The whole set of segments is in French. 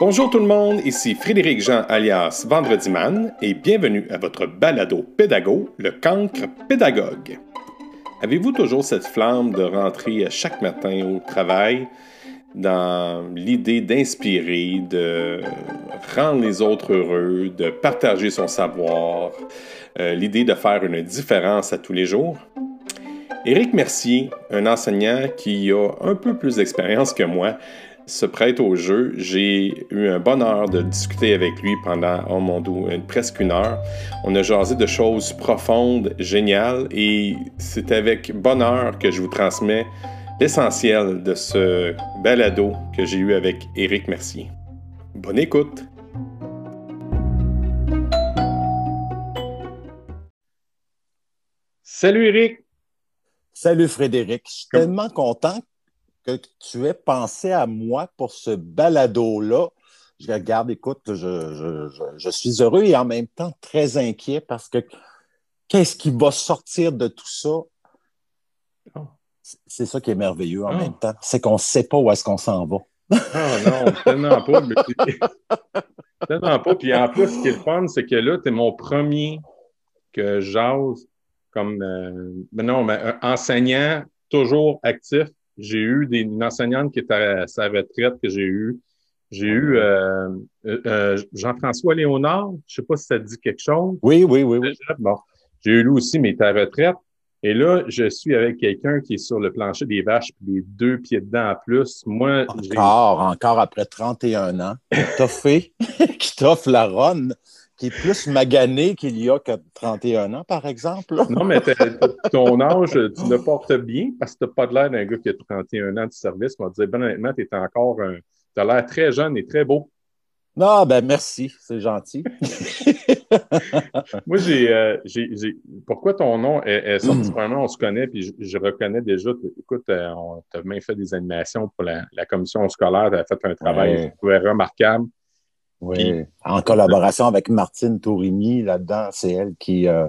Bonjour tout le monde, ici Frédéric Jean alias Vendredi Man et bienvenue à votre balado pédago, le cancre pédagogue. Avez-vous toujours cette flamme de rentrer chaque matin au travail dans l'idée d'inspirer, de rendre les autres heureux, de partager son savoir, euh, l'idée de faire une différence à tous les jours? Éric Mercier, un enseignant qui a un peu plus d'expérience que moi, se prête au jeu. J'ai eu un bonheur de discuter avec lui pendant, oh mon dieu, presque une heure. On a jasé de choses profondes, géniales, et c'est avec bonheur que je vous transmets l'essentiel de ce balado que j'ai eu avec Éric Mercier. Bonne écoute! Salut Éric! Salut Frédéric, je suis tellement content que tu aies pensé à moi pour ce balado-là. Je regarde, écoute, je, suis heureux et en même temps très inquiet parce que qu'est-ce qui va sortir de tout ça? Oh. C'est ça qui est merveilleux en oh. même temps. C'est qu'on ne sait pas où est-ce qu'on s'en va. Ah non, tellement pas. tellement pas. Puis en plus, ce qui est le fun, c'est que là, tu es mon premier que j'ose comme euh, non, mais, enseignant toujours actif j'ai eu des, une enseignante qui était à sa retraite que j'ai eu. J'ai eu euh, euh, euh, Jean-François Léonard. Je ne sais pas si ça te dit quelque chose. Oui, oui, oui. oui. Bon, j'ai eu lui aussi, mais il était à retraite. Et là, je suis avec quelqu'un qui est sur le plancher des vaches, puis les deux pieds dedans en plus. Moi, encore, encore après 31 ans, fait, qui t'offre la ronde qui est plus magané qu'il y a que 31 ans, par exemple. Non, mais ton âge, tu le portes bien parce que tu n'as pas l'air d'un gars qui a 31 ans de service. On va dire, ben honnêtement, tu es encore un. Tu as l'air très jeune et très beau. Non, ben merci, c'est gentil. Moi, euh, j'ai, j'ai, Pourquoi ton nom est, sorti? Mm. on se connaît, puis je, reconnais déjà. Écoute, euh, on t'a même fait des animations pour la, commission scolaire. Tu as fait un travail remarquable. Oui, en collaboration avec Martine Tourigny là-dedans, c'est elle qui, euh,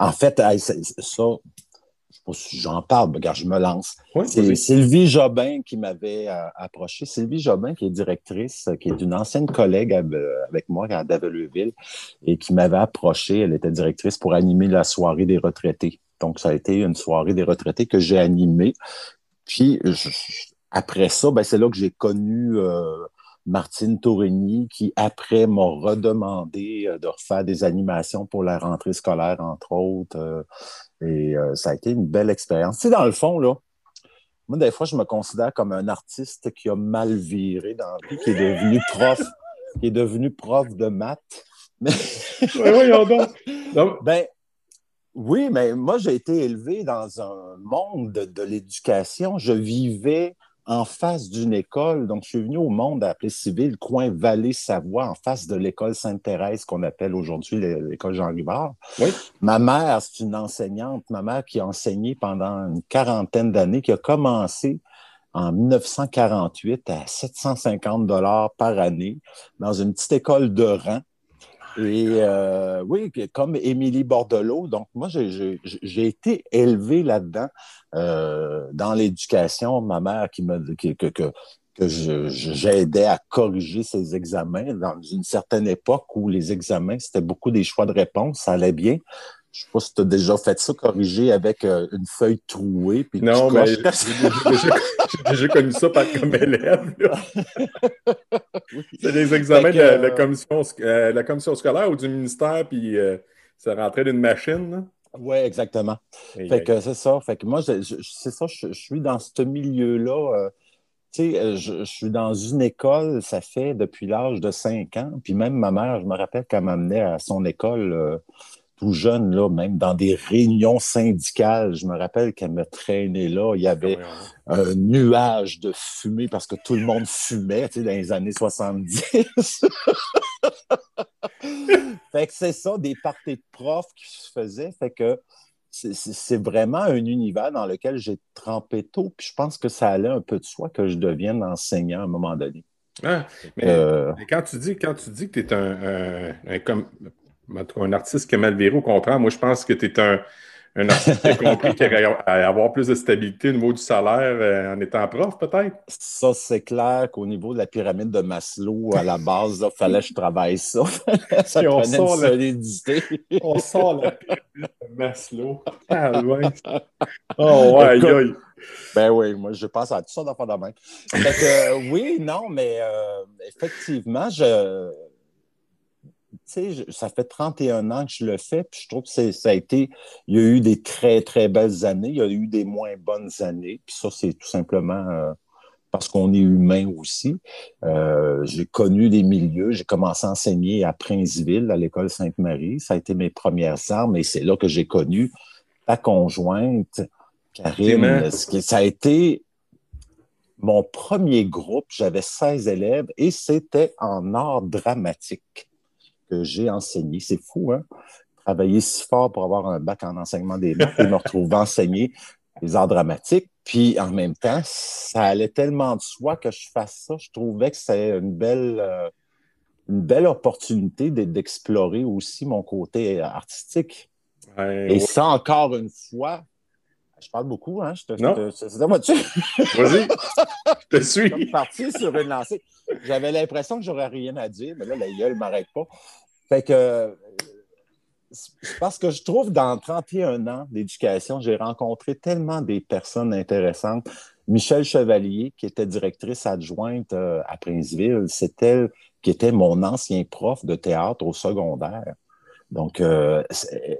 en fait, ça, je sais pas si j'en parle, regarde, je me lance. c'est Sylvie Jobin qui m'avait euh, approché. Sylvie Jobin, qui est directrice, qui est une ancienne collègue avec moi à Daveleville et qui m'avait approché. Elle était directrice pour animer la soirée des retraités. Donc, ça a été une soirée des retraités que j'ai animée. Puis, après ça, ben, c'est là que j'ai connu euh, Martine Tourigny, qui après m'a redemandé euh, de refaire des animations pour la rentrée scolaire, entre autres. Euh, et euh, ça a été une belle expérience. Tu sais, dans le fond, là, moi, des fois, je me considère comme un artiste qui a mal viré dans la vie, qui est devenu prof, qui est devenu prof de maths. Mais... Ben, oui, mais moi, j'ai été élevé dans un monde de l'éducation. Je vivais en face d'une école. Donc, je suis venu au monde appelé civil, coin Vallée-Savoie, en face de l'école Sainte-Thérèse qu'on appelle aujourd'hui l'école Jean Rivard. Oui. Ma mère, c'est une enseignante, ma mère qui a enseigné pendant une quarantaine d'années, qui a commencé en 1948 à 750 dollars par année dans une petite école de rang et euh, oui, comme Émilie Bordelot. Donc, moi, j'ai été élevé là-dedans, euh, dans l'éducation. Ma mère qui me que, que, que j'aidais à corriger ses examens dans une certaine époque où les examens, c'était beaucoup des choix de réponse, ça allait bien. Je sais pas si tu as déjà fait ça, corriger avec euh, une feuille trouée. Puis non, mais j'ai déjà, connu ça par, comme élève. C'est des examens de, la, commission, euh, la commission scolaire ou du ministère, puis euh, ça rentrait d'une machine. Oui, exactement. fait que c'est ça. Fait que moi, c'est ça, je, suis dans ce milieu-là. tu sais, je, suis dans une école, ça fait depuis l'âge de 5 ans. Puis même ma mère, je me rappelle qu'elle m'amenait à son école tout jeune, là, même dans des réunions syndicales, je me rappelle qu'elle me traînait là. Il y avait un nuage de fumée parce que tout le monde fumait, tu sais, dans les années 70. fait que c'est ça, des parties de profs qui se faisaient. Fait que c'est vraiment un univers dans lequel j'ai trempé tôt. Puis je pense que ça allait un peu de soi que je devienne enseignant à un moment donné. Ah, euh, mais, quand tu dis quand tu dis que tu es un, un, un artiste qui a mal viré, au contraire, moi, je pense que tu es un, un artiste qui a compris qu'il allait avoir plus de stabilité au niveau du salaire euh, en étant prof, peut-être? Ça, c'est clair qu'au niveau de la pyramide de Maslow, à la base, il fallait que je travaille ça. ça on prenait sort une la- solidité. On sort la pyramide de Maslow. Ah, ouais. Oh, ouais, aïe, aïe. Ben oui, moi, je pense à tout ça d'affaires de même. Fait que, euh, oui, non, mais euh, effectivement, je. Je- ça fait 31 ans que je le fais, puis je trouve que ça a été. Il y a eu des très, très belles années, il y a eu des moins bonnes années, puis ça, c'est tout simplement euh, parce qu'on est humain aussi. Euh, j'ai connu des milieux, j'ai commencé à enseigner à Princeville, à l'école Sainte-Marie. Ça a été mes premières armes, et c'est là que j'ai connu ta conjointe, Karine. Ça a été mon premier groupe. J'avais 16 élèves et c'était en art dramatique que j'ai enseigné. C'est fou, hein? Travailler si fort pour avoir un bac en enseignement des maths et me retrouver enseigner les arts dramatiques. Puis en même temps, ça allait tellement de soi que je fasse ça. Je trouvais que c'était une belle, euh, une belle opportunité de- d'explorer aussi mon côté artistique. Ouais, Et ouais. ça, encore une fois, je parle beaucoup, hein? Je te, Non. je te- c'est à moi dessus. Vas-y, je te suis. comme parti sur une lancée. J'avais l'impression que j'aurais rien à dire, mais là, la gueule ne m'arrête pas. Fait que, euh, parce que je trouve dans 31 ans d'éducation, j'ai rencontré tellement des personnes intéressantes. Michel Chevalier, qui était directrice adjointe euh, à Princeville, c'est elle qui était mon ancien prof de théâtre au secondaire. Donc, euh,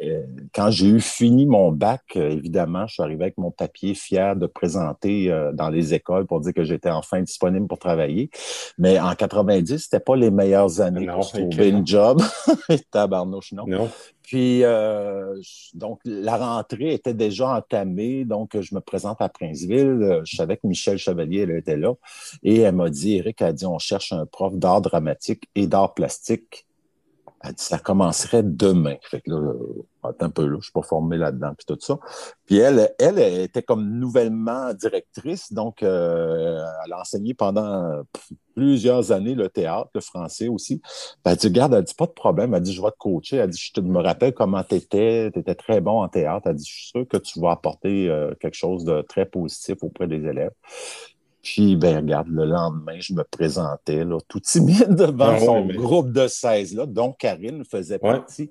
euh, quand j'ai eu fini mon bac, euh, évidemment, je suis arrivé avec mon papier fier de présenter euh, dans les écoles pour dire que j'étais enfin disponible pour travailler. Mais en 90, c'était pas les meilleures années Non, pour trouver une job. Tabarnouche, non. Non. Puis, euh, donc, la rentrée était déjà entamée. Donc, je me présente à Princeville. Je savais que Michel Chevalier, elle était là. Et elle m'a dit, Eric a dit, on cherche un prof d'art dramatique et d'art plastique. Elle dit, ça commencerait demain. Fait que là, euh, attends un peu, là, je suis pas formé là-dedans, puis tout ça. Puis elle, elle, elle était comme nouvellement directrice, donc euh, elle a enseigné pendant plusieurs années le théâtre, le français aussi. Puis elle dit, regarde, elle dit, pas de problème. Elle dit, je vais te coacher. Elle dit, je te, me rappelle comment tu étais. Tu étais très bon en théâtre. Elle dit, je suis sûr que tu vas apporter euh, quelque chose de très positif auprès des élèves. Puis, ben, regarde, le lendemain, je me présentais, là, tout timide devant Ah ouais, son mais- groupe de 16, là, dont Karine faisait Ouais. partie.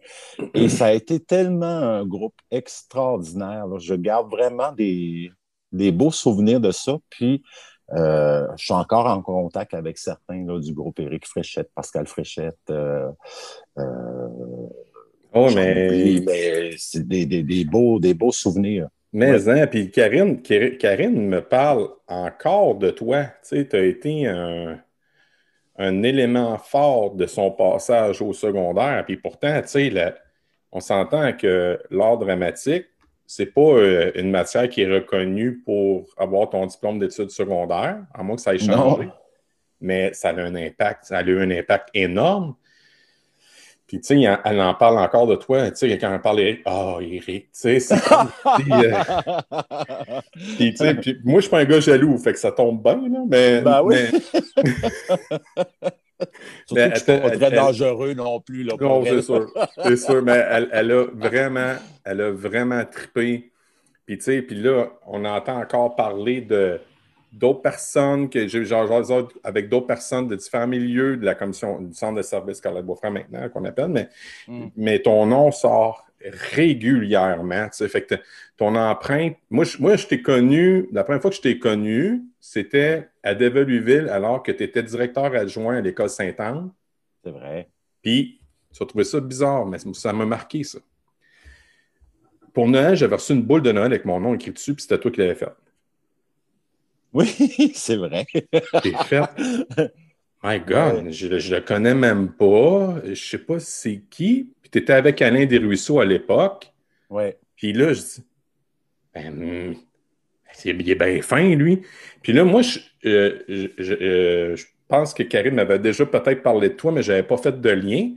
Et ça a été tellement un groupe extraordinaire. là. Je garde vraiment des, des beaux souvenirs de ça. Puis, euh, je suis encore en contact avec certains là, du groupe Éric Fréchette, Pascal Fréchette. euh, euh, Oh, mais. mais c'est des, des, des beaux, des beaux souvenirs. Mais, hein, puis Karine, Kari- Karine me parle encore de toi. Tu sais, tu as été un, un élément fort de son passage au secondaire. Puis pourtant, tu sais, la- on s'entend que l'art dramatique, c'est pas euh, une matière qui est reconnue pour avoir ton diplôme d'études secondaires, à moins que ça ait changé. Non. Mais ça a un impact, ça a eu un impact énorme. Puis, tu sais, elle elle en parle encore de toi. Tu sais, quand elle parle d'Éric, ah, Eric, tu sais, c'est comme euh, puis, tu sais, puis moi, je suis pas un gars jaloux, fait que ça tombe bien, là, mais... Ben oui. mais- Surtout Mais que je suis pas elle- très elle- dangereux non plus. Là, non, elle. c'est sûr, c'est sûr, mais elle, elle a vraiment, elle a vraiment trippé. Puis, tu sais, puis là, on entend encore parler de d'autres personnes que j'ai avec d'autres personnes de différents milieux de la commission du centre de service Scarlett Beaufrère maintenant qu'on appelle, mais, Mm. mais ton nom sort régulièrement. Tu sais, fait que ton empreinte. Moi, je, moi, je t'ai connu, la première fois que je t'ai connu, c'était à Develuville, alors que tu étais directeur adjoint à l'école Sainte-Anne. C'est vrai. Puis, tu as trouvé ça bizarre, mais ça m'a marqué, ça. Pour Noël, j'avais reçu une boule de Noël avec mon nom écrit dessus, puis c'était toi qui l'avais faite. Oui, c'est vrai. T'es faite. My God, je, le- je le connais même pas. Je sais pas c'est qui. Puis tu étais avec Alain Desruisseaux à l'époque. Oui. Puis là, je dis, ben, c'est- il est bien fin, lui. Puis là, moi, je, euh, je- euh, je pense que Karine m'avait déjà peut-être parlé de toi, mais je n'avais pas fait de lien.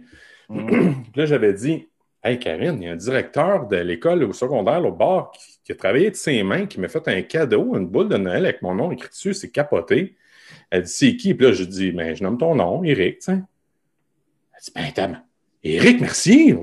Mm. Puis là, j'avais dit, Hey Karine, il y a un directeur de l'école au secondaire au bar qui, qui a travaillé de ses mains, qui m'a fait un cadeau, une boule de Noël avec mon nom écrit dessus, c'est capoté. Elle dit, c'est qui? Puis là, je dis, ben, je nomme ton nom, Eric, tu sais. Elle dit, ben, t'as- Éric Mercier?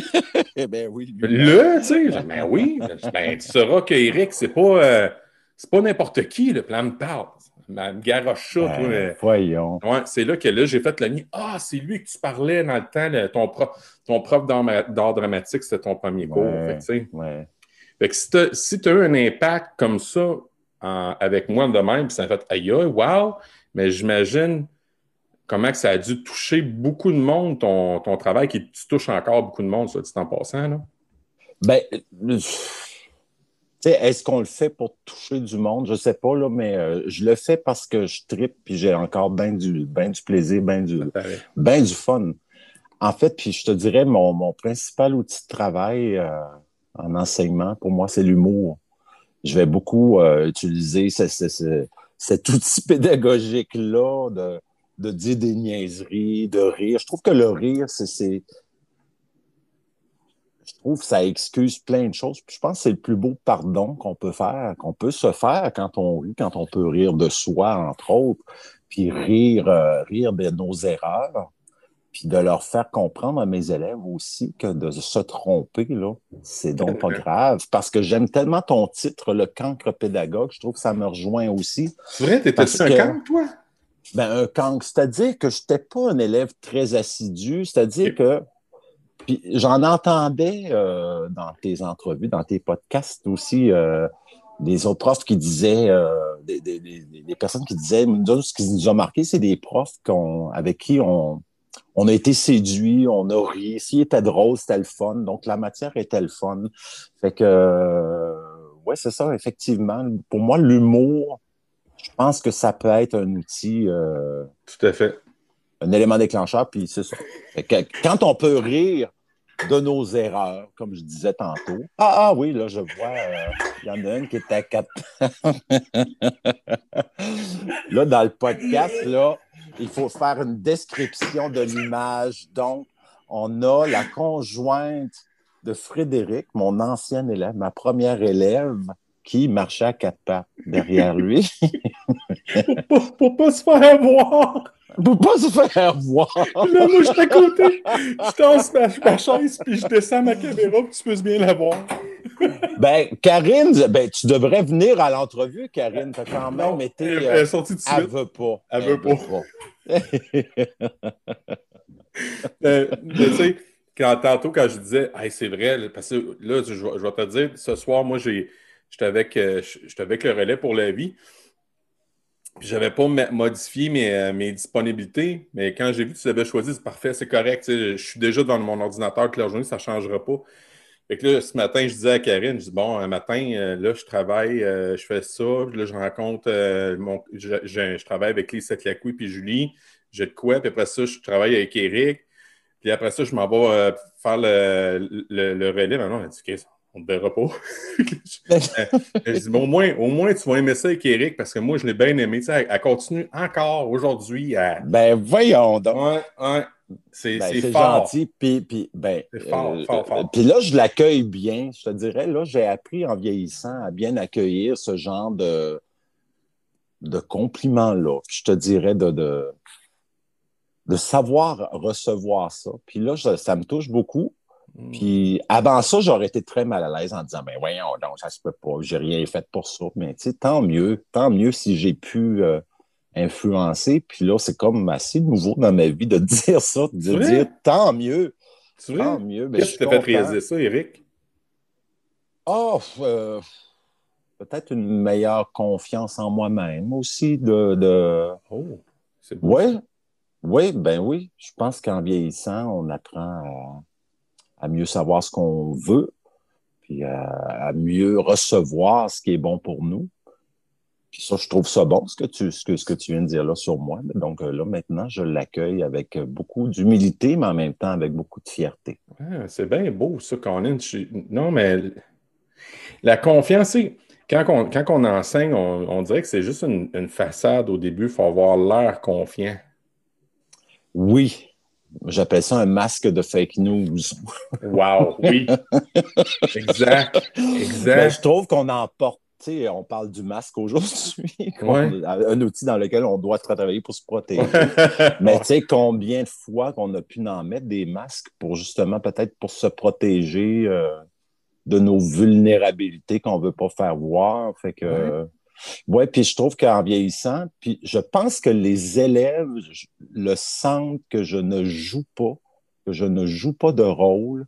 eh ben oui. Le, tu sais, ben oui. Ben, tu sauras qu'Éric, c'est pas, euh, c'est pas n'importe qui, le plan me parle. Ma garoche ça, Ben, toi. voyons. Ouais, c'est là que là, j'ai fait la nuit. Ah, c'est lui que tu parlais dans le temps, le- ton, prof, ton prof d'art dramatique, c'était ton premier cours. Fait Ouais. Fait que si tu as, si t'as eu un impact comme ça en- avec moi de même, puis ça a fait aïe, aïe, wow, mais j'imagine comment que ça a dû toucher beaucoup de monde, ton, ton travail, qui tu touches encore beaucoup de monde, ça dit en passant. Là. Ben, tu sais, est-ce qu'on le fait pour toucher du monde? Je sais pas, là, mais euh, je le fais parce que je tripe puis j'ai encore bien du, ben du plaisir, bien du, ben du fun. En fait, puis je te dirais, mon, mon principal outil de travail euh, en enseignement, pour moi, c'est l'humour. Je vais beaucoup euh, utiliser ce- ce- ce- cet outil pédagogique-là de, dire des niaiseries, de rire. Je trouve que le rire, c'est- c'est... Je trouve que ça excuse plein de choses. Puis je pense que c'est le plus beau pardon qu'on peut faire, qu'on peut se faire quand on rit, quand on peut rire de soi, entre autres, puis rire, euh, rire de nos erreurs puis de leur faire comprendre à mes élèves aussi que de se tromper, là, c'est donc pas grave. Parce que j'aime tellement ton titre, le cancre pédagogue, je trouve que ça me rejoint aussi. C'est vrai, t'étais un camp, toi? Ben, un cancre, c'est-à-dire que je n'étais pas un élève très assidu, c'est-à-dire que puis j'en entendais euh, dans tes entrevues, dans tes podcasts aussi, euh, des autres profs qui disaient, euh, des, des- des- des personnes qui disaient, nous ce qui nous a marqué, c'est des profs qu'on, avec qui on, on a été séduits, on a ri. S'il était drôle, c'était le fun. Donc, la matière était le fun. Fait que, euh, ouais, c'est ça, effectivement. Pour moi, l'humour, je pense que ça peut être un outil, euh, Tout à fait. un élément déclencheur, puis c'est ça. Fait que quand on peut rire de nos erreurs, comme je disais tantôt. Ah, ah oui, là, je vois, euh, il y en a une qui est à quatre. là, dans le podcast, là, il faut faire une description de l'image. Donc, on a la conjointe de Frédéric, mon ancien élève, ma première élève, qui marchait à quatre pattes derrière lui. Pour pour pas se faire voir. Pour pas se faire voir. Là, moi, je suis à côté. Je tasse ma, ma chaise, puis je descends ma caméra pour que tu puisses bien la voir. Ben, Karine, ben, tu devrais venir à l'entrevue, Karine. T'as quand même été. elle, euh, elle est sortie de elle suite. veut pas. Elle veut pas. Euh, tu sais, quand, tantôt, quand je disais, hey, c'est vrai, parce que là, je, vais- je vais te dire, ce soir, moi, j'étais avec, euh, j'étais avec le relais pour la vie. J'avais pas modifié mes, euh, mes disponibilités, mais quand j'ai vu que tu l'avais choisi, c'est parfait, c'est correct. Je suis déjà devant mon ordinateur toute la journée, ça ne changera pas. Fait que là, ce matin, je disais à Karine, je dis bon, un matin, euh, là, je travaille, euh, je fais ça, puis là, je rencontre mon. Je, je- travaille avec Lisa Clacoui puis Julie, j'ai de quoi, puis après ça, je travaille avec Eric, puis après ça, je m'en vais faire le, le, le relais. Maintenant, on a dit, on ne te verra pas. je dis, bon, au moins, au moins, tu vas aimer ça avec Eric, parce que moi, je l'ai bien aimé. Tu sais, elle, elle continue encore aujourd'hui à. ben, voyons donc. Ouais, ouais. C'est Ben, fort. gentil. Puis, puis, ben, C'est fort, euh, fort, fort. Puis là, je l'accueille bien. Je te dirais, là, j'ai appris en vieillissant à bien accueillir ce genre de, de compliments-là. Puis je te dirais de, de, de savoir recevoir ça. Puis là, je- ça me touche beaucoup. Mm. Puis avant ça, j'aurais été très mal à l'aise en disant, ben voyons donc, ça se peut pas, j'ai rien fait pour ça. Mais tu sais, tant mieux, tant mieux si j'ai pu euh, influencer. Puis là, c'est comme assez nouveau dans ma vie de dire ça, de dire tant mieux, vrai? tant mieux. Ben, je Qu'est-ce qui t'a fait réaliser ça, Eric? Ah, euh, peut-être une meilleure confiance en moi-même aussi. De, de... Oh, c'est. Oui, oui, ben oui. Je pense qu'en vieillissant, on apprend à, à mieux savoir ce qu'on veut, puis à, à mieux recevoir ce qui est bon pour nous. Puis ça, je trouve ça bon, ce que tu, ce que, ce que tu viens de dire là sur moi. Donc euh, là, maintenant, je l'accueille avec beaucoup d'humilité, mais en même temps avec beaucoup de fierté. Ah, c'est bien beau, ça, Colin. Je- Non, mais la confiance, c'est- quand on, quand on enseigne, on, on dirait que c'est juste une, une façade au début. Il faut avoir l'air confiant. Oui, j'appelle ça un masque de fake news. Wow, oui. exact. Ben, Exact. je trouve qu'on en porte on parle du masque aujourd'hui, un outil dans lequel on doit travailler pour se protéger. Mais tu sais, combien de fois qu'on a pu en mettre des masques pour justement peut-être pour se protéger euh, de nos vulnérabilités qu'on ne veut pas faire voir? Fait que. Ouais. Puis je trouve qu'en vieillissant, puis je pense que les élèves le sentent que je ne joue pas, que je ne joue pas de rôle,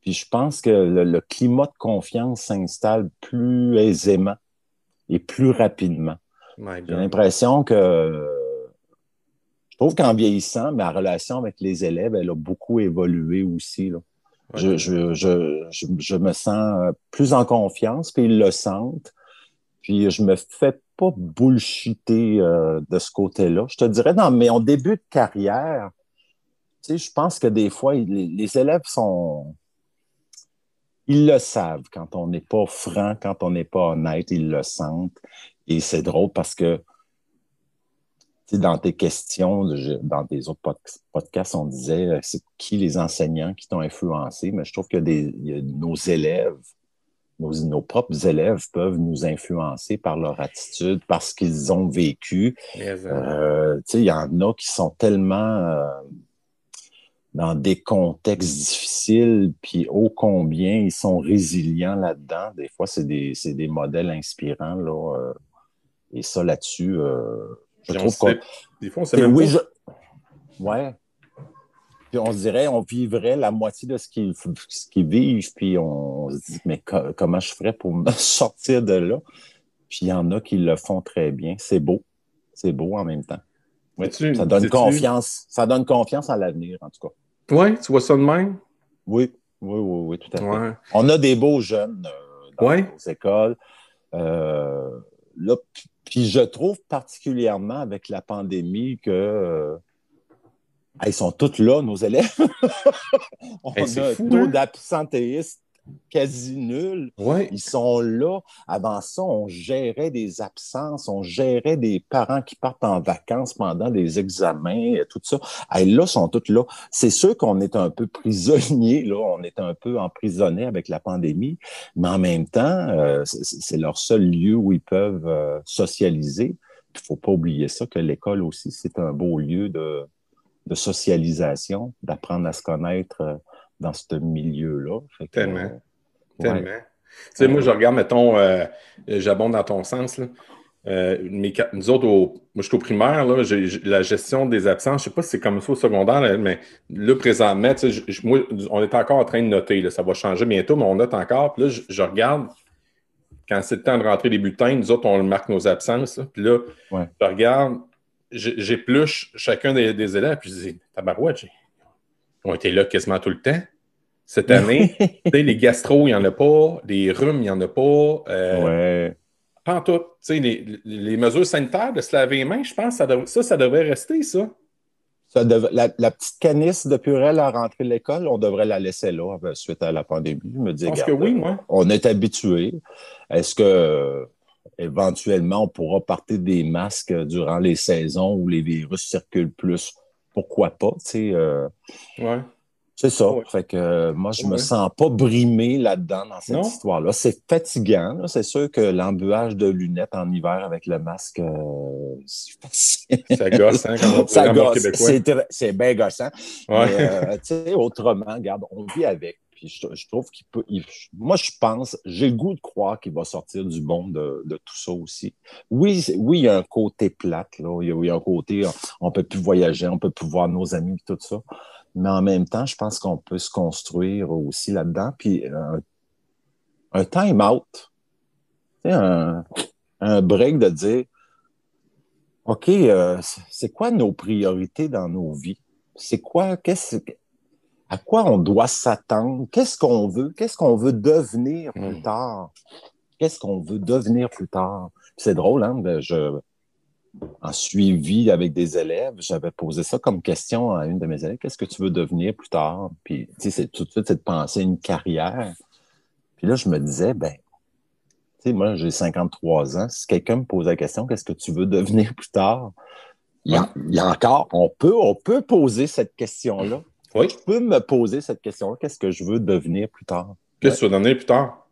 puis je pense que le, climat de confiance s'installe plus aisément et plus rapidement. J'ai l'impression que je trouve qu'en vieillissant, ma relation avec les élèves, elle a beaucoup évolué aussi. Je, je, je, je, me sens plus en confiance, puis ils le sentent. Puis je me fais pas bullshiter euh, de ce côté-là. Je te dirais, dans mon début de carrière, tu sais, je pense que des fois, les élèves sont ils le savent quand on n'est pas franc, quand on n'est pas honnête, ils le sentent. Et c'est drôle parce que dans tes questions, dans des autres podcasts, on disait euh, c'est qui les enseignants qui t'ont influencé, mais je trouve que nos élèves, nos, propres élèves peuvent nous influencer par leur attitude, parce qu'ils ont vécu. Euh, il y en a qui sont tellement euh, dans des contextes difficiles, puis ô combien ils sont résilients là-dedans. Des fois, c'est des, des, modèles inspirants. Là, euh, et ça, là-dessus, je trouve que... Des fois, on sait même oui, Je... Ouais. Puis on se dirait, on vivrait la moitié de ce qu'ils vivent, puis on se dit, mais comment je ferais pour me sortir de là? Puis il y en a qui le font très bien. C'est beau. C'est beau en même temps. ça donne confiance. Ça donne confiance à l'avenir, en tout cas. Oui, tu vois ça de même? Oui, oui, oui, oui tout à fait. On a des beaux jeunes euh, dans nos écoles. Euh, là, puis je trouve particulièrement avec la pandémie que euh, ils sont tous là, nos élèves. On a un taux hein? d'absentéisme quasi nul. Ils sont là. Avant ça, on gérait des absences, on gérait des parents qui partent en vacances pendant des examens, et tout ça. Et là, ils sont tous là. C'est sûr qu'on est un peu prisonnier, là, on est un peu emprisonné avec la pandémie, mais en même temps, euh, c'est leur seul lieu où ils peuvent euh, socialiser. Il ne faut pas oublier ça, que l'école aussi, c'est un beau lieu de, de socialisation, d'apprendre à se connaître euh, dans ce milieu-là. Tellement. Euh, Tellement. Tu sais, moi, je regarde, mettons, euh, j'abonde dans ton sens, là. Euh, nous autres, moi, je suis au primaire, là, la gestion des absences, je ne sais pas si c'est comme ça au secondaire, mais là, présentement, moi, on est encore en train de noter, là, ça va changer bientôt, mais on note encore. Puis là, je, regarde, quand c'est le temps de rentrer les bulletins, nous autres, on marque nos absences. puis là, je regarde, j'épluche chacun des, des, élèves, puis je dis, tabarouette, j'ai ont été là quasiment tout le temps. Cette année, les gastro, il n'y en a pas, les rhumes, il n'y en a pas. Euh, ouais. Pas en tout. Les, les, mesures sanitaires de se laver les mains, je pense, ça, ça, ça devrait rester, ça. ça la, petite canisse de purée à rentrer de l'école, on devrait la laisser là euh, suite à la pandémie. Je me dis, que oui, moi. On est habitué. Est-ce que éventuellement on pourra porter des masques durant les saisons où les virus circulent plus? pourquoi pas, tu sais. Euh, ouais. C'est ça. Fait que euh, moi, je me sens pas brimé là-dedans dans cette histoire-là. C'est fatigant. C'est sûr que l'embuage de lunettes en hiver avec le masque, euh, ça gosse, hein, on ça gosse. C'est bien gossant. Sais, autrement, regarde, on vit avec je, trouve qu'il peut. moi, je pense, j'ai le goût de croire qu'il va sortir du bon de, tout ça aussi. Oui, oui, il y a un côté plate, là. Il y a, un côté, on, ne peut plus voyager, on peut plus voir nos amis, tout ça. Mais en même temps, je pense qu'on peut se construire aussi là-dedans. Puis un, un time-out, un, un break de dire OK, euh, c'est quoi nos priorités dans nos vies? C'est quoi, qu'est-ce, à quoi on doit s'attendre, qu'est-ce qu'on veut, qu'est-ce qu'on veut devenir plus hmm. tard, qu'est-ce qu'on veut devenir plus tard? C'est drôle, hein? Je, en suivi avec des élèves, j'avais posé ça comme question à une de mes élèves, qu'est-ce que tu veux devenir plus tard? Puis, tu sais, c'est tout de suite, c'est de penser une carrière. Puis là, je me disais, ben, tu sais, moi, j'ai 53 ans. Si quelqu'un me pose la question, qu'est-ce que tu veux devenir plus tard? Il y, a, il y a encore, on peut, on peut poser cette question-là. Oui. Tu peux me poser cette question Qu'est-ce que je veux devenir plus tard? Qu'est-ce que tu veux devenir plus tard?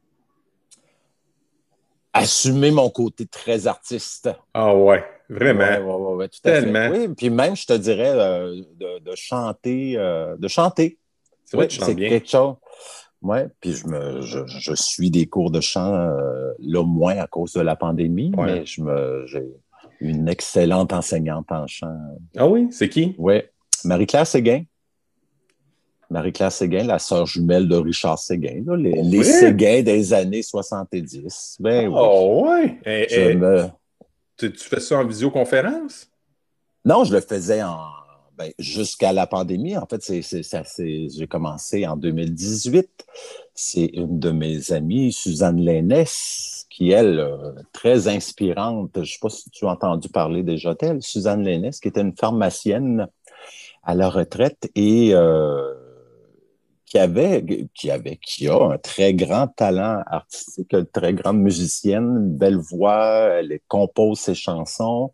assumer mon côté très artiste. Ah ouais, vraiment. Oui, ouais, tout à Tellement. Fait. Oui, puis même, je te dirais, euh, de, chanter, euh, de chanter. C'est vrai, c'est quelque chose. Oui, puis je, me, je, suis des cours de chant, euh, là, moins à cause de la pandémie, mais je me, j'ai une excellente enseignante en chant. Ah oui, c'est qui? Oui, Marie-Claire Séguin. Marie-Claire Séguin, la sœur jumelle de Richard Séguin, les, Séguin des années 70. Ben, oh, oui. tu, fais ça en visioconférence? Non, je le faisais en ben, jusqu'à la pandémie. En fait, c'est, j'ai commencé en 2018. C'est une de mes amies, Suzanne Lénès, qui, elle, euh, très inspirante. Je ne sais pas si tu as entendu parler déjà d'elle. Suzanne Lénès, qui était une pharmacienne à la retraite et euh, qui avait, qui avait, qui a un très grand talent artistique, une très grande musicienne, une belle voix, elle compose ses chansons.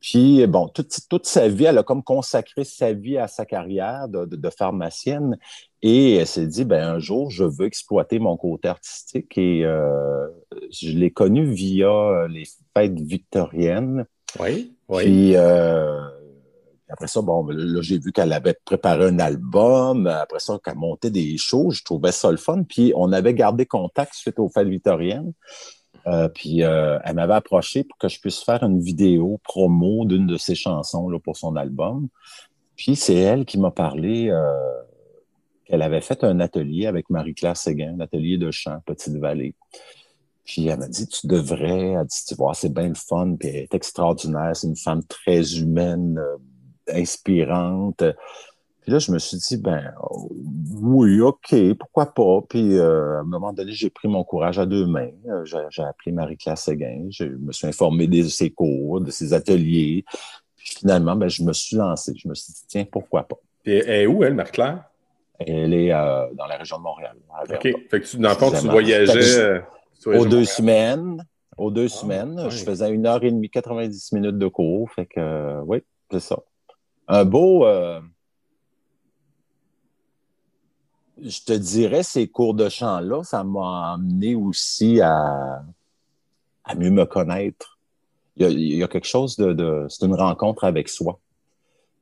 Puis, bon, toute, toute sa vie, elle a comme consacré sa vie à sa carrière de, de, pharmacienne et elle s'est dit, ben un jour, je veux exploiter mon côté artistique et euh, je l'ai connue via les fêtes victoriennes. Oui, oui. Puis, euh, après ça, bon, là, j'ai vu qu'elle avait préparé un album. Après ça, qu'elle montait des shows. Je trouvais ça le fun. Puis, on avait gardé contact suite aux fêtes victoriennes. Euh, puis, euh, elle m'avait approché pour que je puisse faire une vidéo promo d'une de ses chansons là, pour son album. Puis, c'est elle qui m'a parlé euh, qu'elle avait fait un atelier avec Marie-Claire Séguin, un atelier de chant, Petite-Vallée. Puis elle m'a dit, tu devrais, elle dit, tu vois, c'est bien le fun, puis elle est extraordinaire, c'est une femme très humaine, inspirante. Puis là, je me suis dit, ben oui, OK, pourquoi pas. Puis euh, à un moment donné, j'ai pris mon courage à deux mains. Euh, j'ai appelé Marie-Claire Séguin. Je me suis informé de ses cours, de ses ateliers. Puis finalement, ben, je me suis lancé. Je me suis dit, tiens, pourquoi pas. Et elle est où, elle, Marie-Claire? Elle est euh, dans la région de Montréal. OK. Fait que tu, dans le fond, tu voyageais... aux deux semaines. Aux deux ah, semaines. Je faisais une heure et demie, 90 minutes de cours. Fait que, oui, c'est ça un beau. Euh, je te dirais, ces cours de chant-là, ça m'a amené aussi à, à mieux me connaître. Il y, a, quelque chose de. c'est une rencontre avec soi.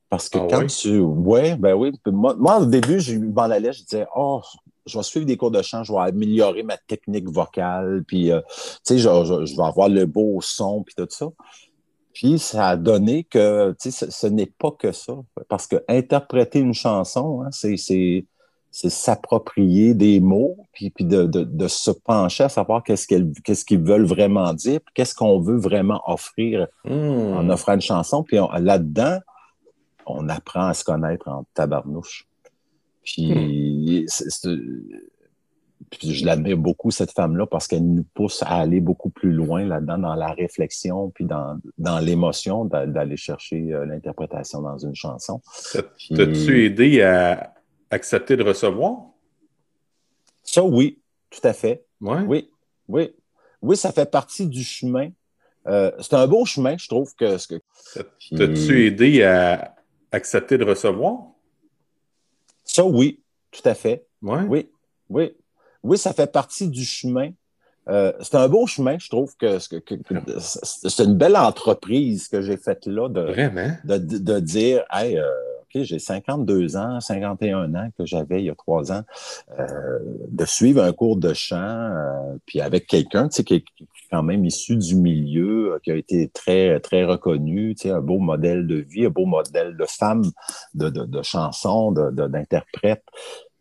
Parce que ah quand tu. Ouais, ben oui. Moi, au début, je m'en allais, je disais, oh, je vais suivre des cours de chant, je vais améliorer ma technique vocale, puis, euh, tu sais, je, je, vais avoir le beau son, puis tout ça. Puis ça a donné que ce, ce n'est pas que ça. Parce que interpréter une chanson, hein, c'est s'approprier des mots, puis, puis de, de, de, se pencher à savoir qu'est-ce qu'ils qu'est-ce qu'ils veulent vraiment dire, qu'est-ce qu'on veut vraiment offrir hmm. en offrant une chanson. Puis là-dedans, on apprend à se connaître en tabarnouche. Puis hmm je l'admire beaucoup, cette femme-là, parce qu'elle nous pousse à aller beaucoup plus loin là-dedans, dans la réflexion, puis dans, dans l'émotion d'aller chercher euh, l'interprétation dans une chanson. T'as-tu aidé à accepter de recevoir? Ça, oui, tout à fait. Ouais. Oui, oui. Oui, ça fait partie du chemin. Euh, c'est un beau chemin, je trouve que. T'as-tu aidé à accepter de recevoir? Ça, oui, tout à fait. Ouais. Oui, oui oui, ça fait partie du chemin. Euh, c'est un beau chemin, je trouve que, c'est une belle entreprise que j'ai faite là de, de, de, dire hey, euh, OK, j'ai 52 ans, 51 ans que j'avais il y a trois ans, euh, de suivre un cours de chant, puis avec quelqu'un tu sais, qui est quand même issu du milieu, qui a été très, très reconnu, tu sais, un beau modèle de vie, un beau modèle de femme, de, de, de chansons, d'interprète.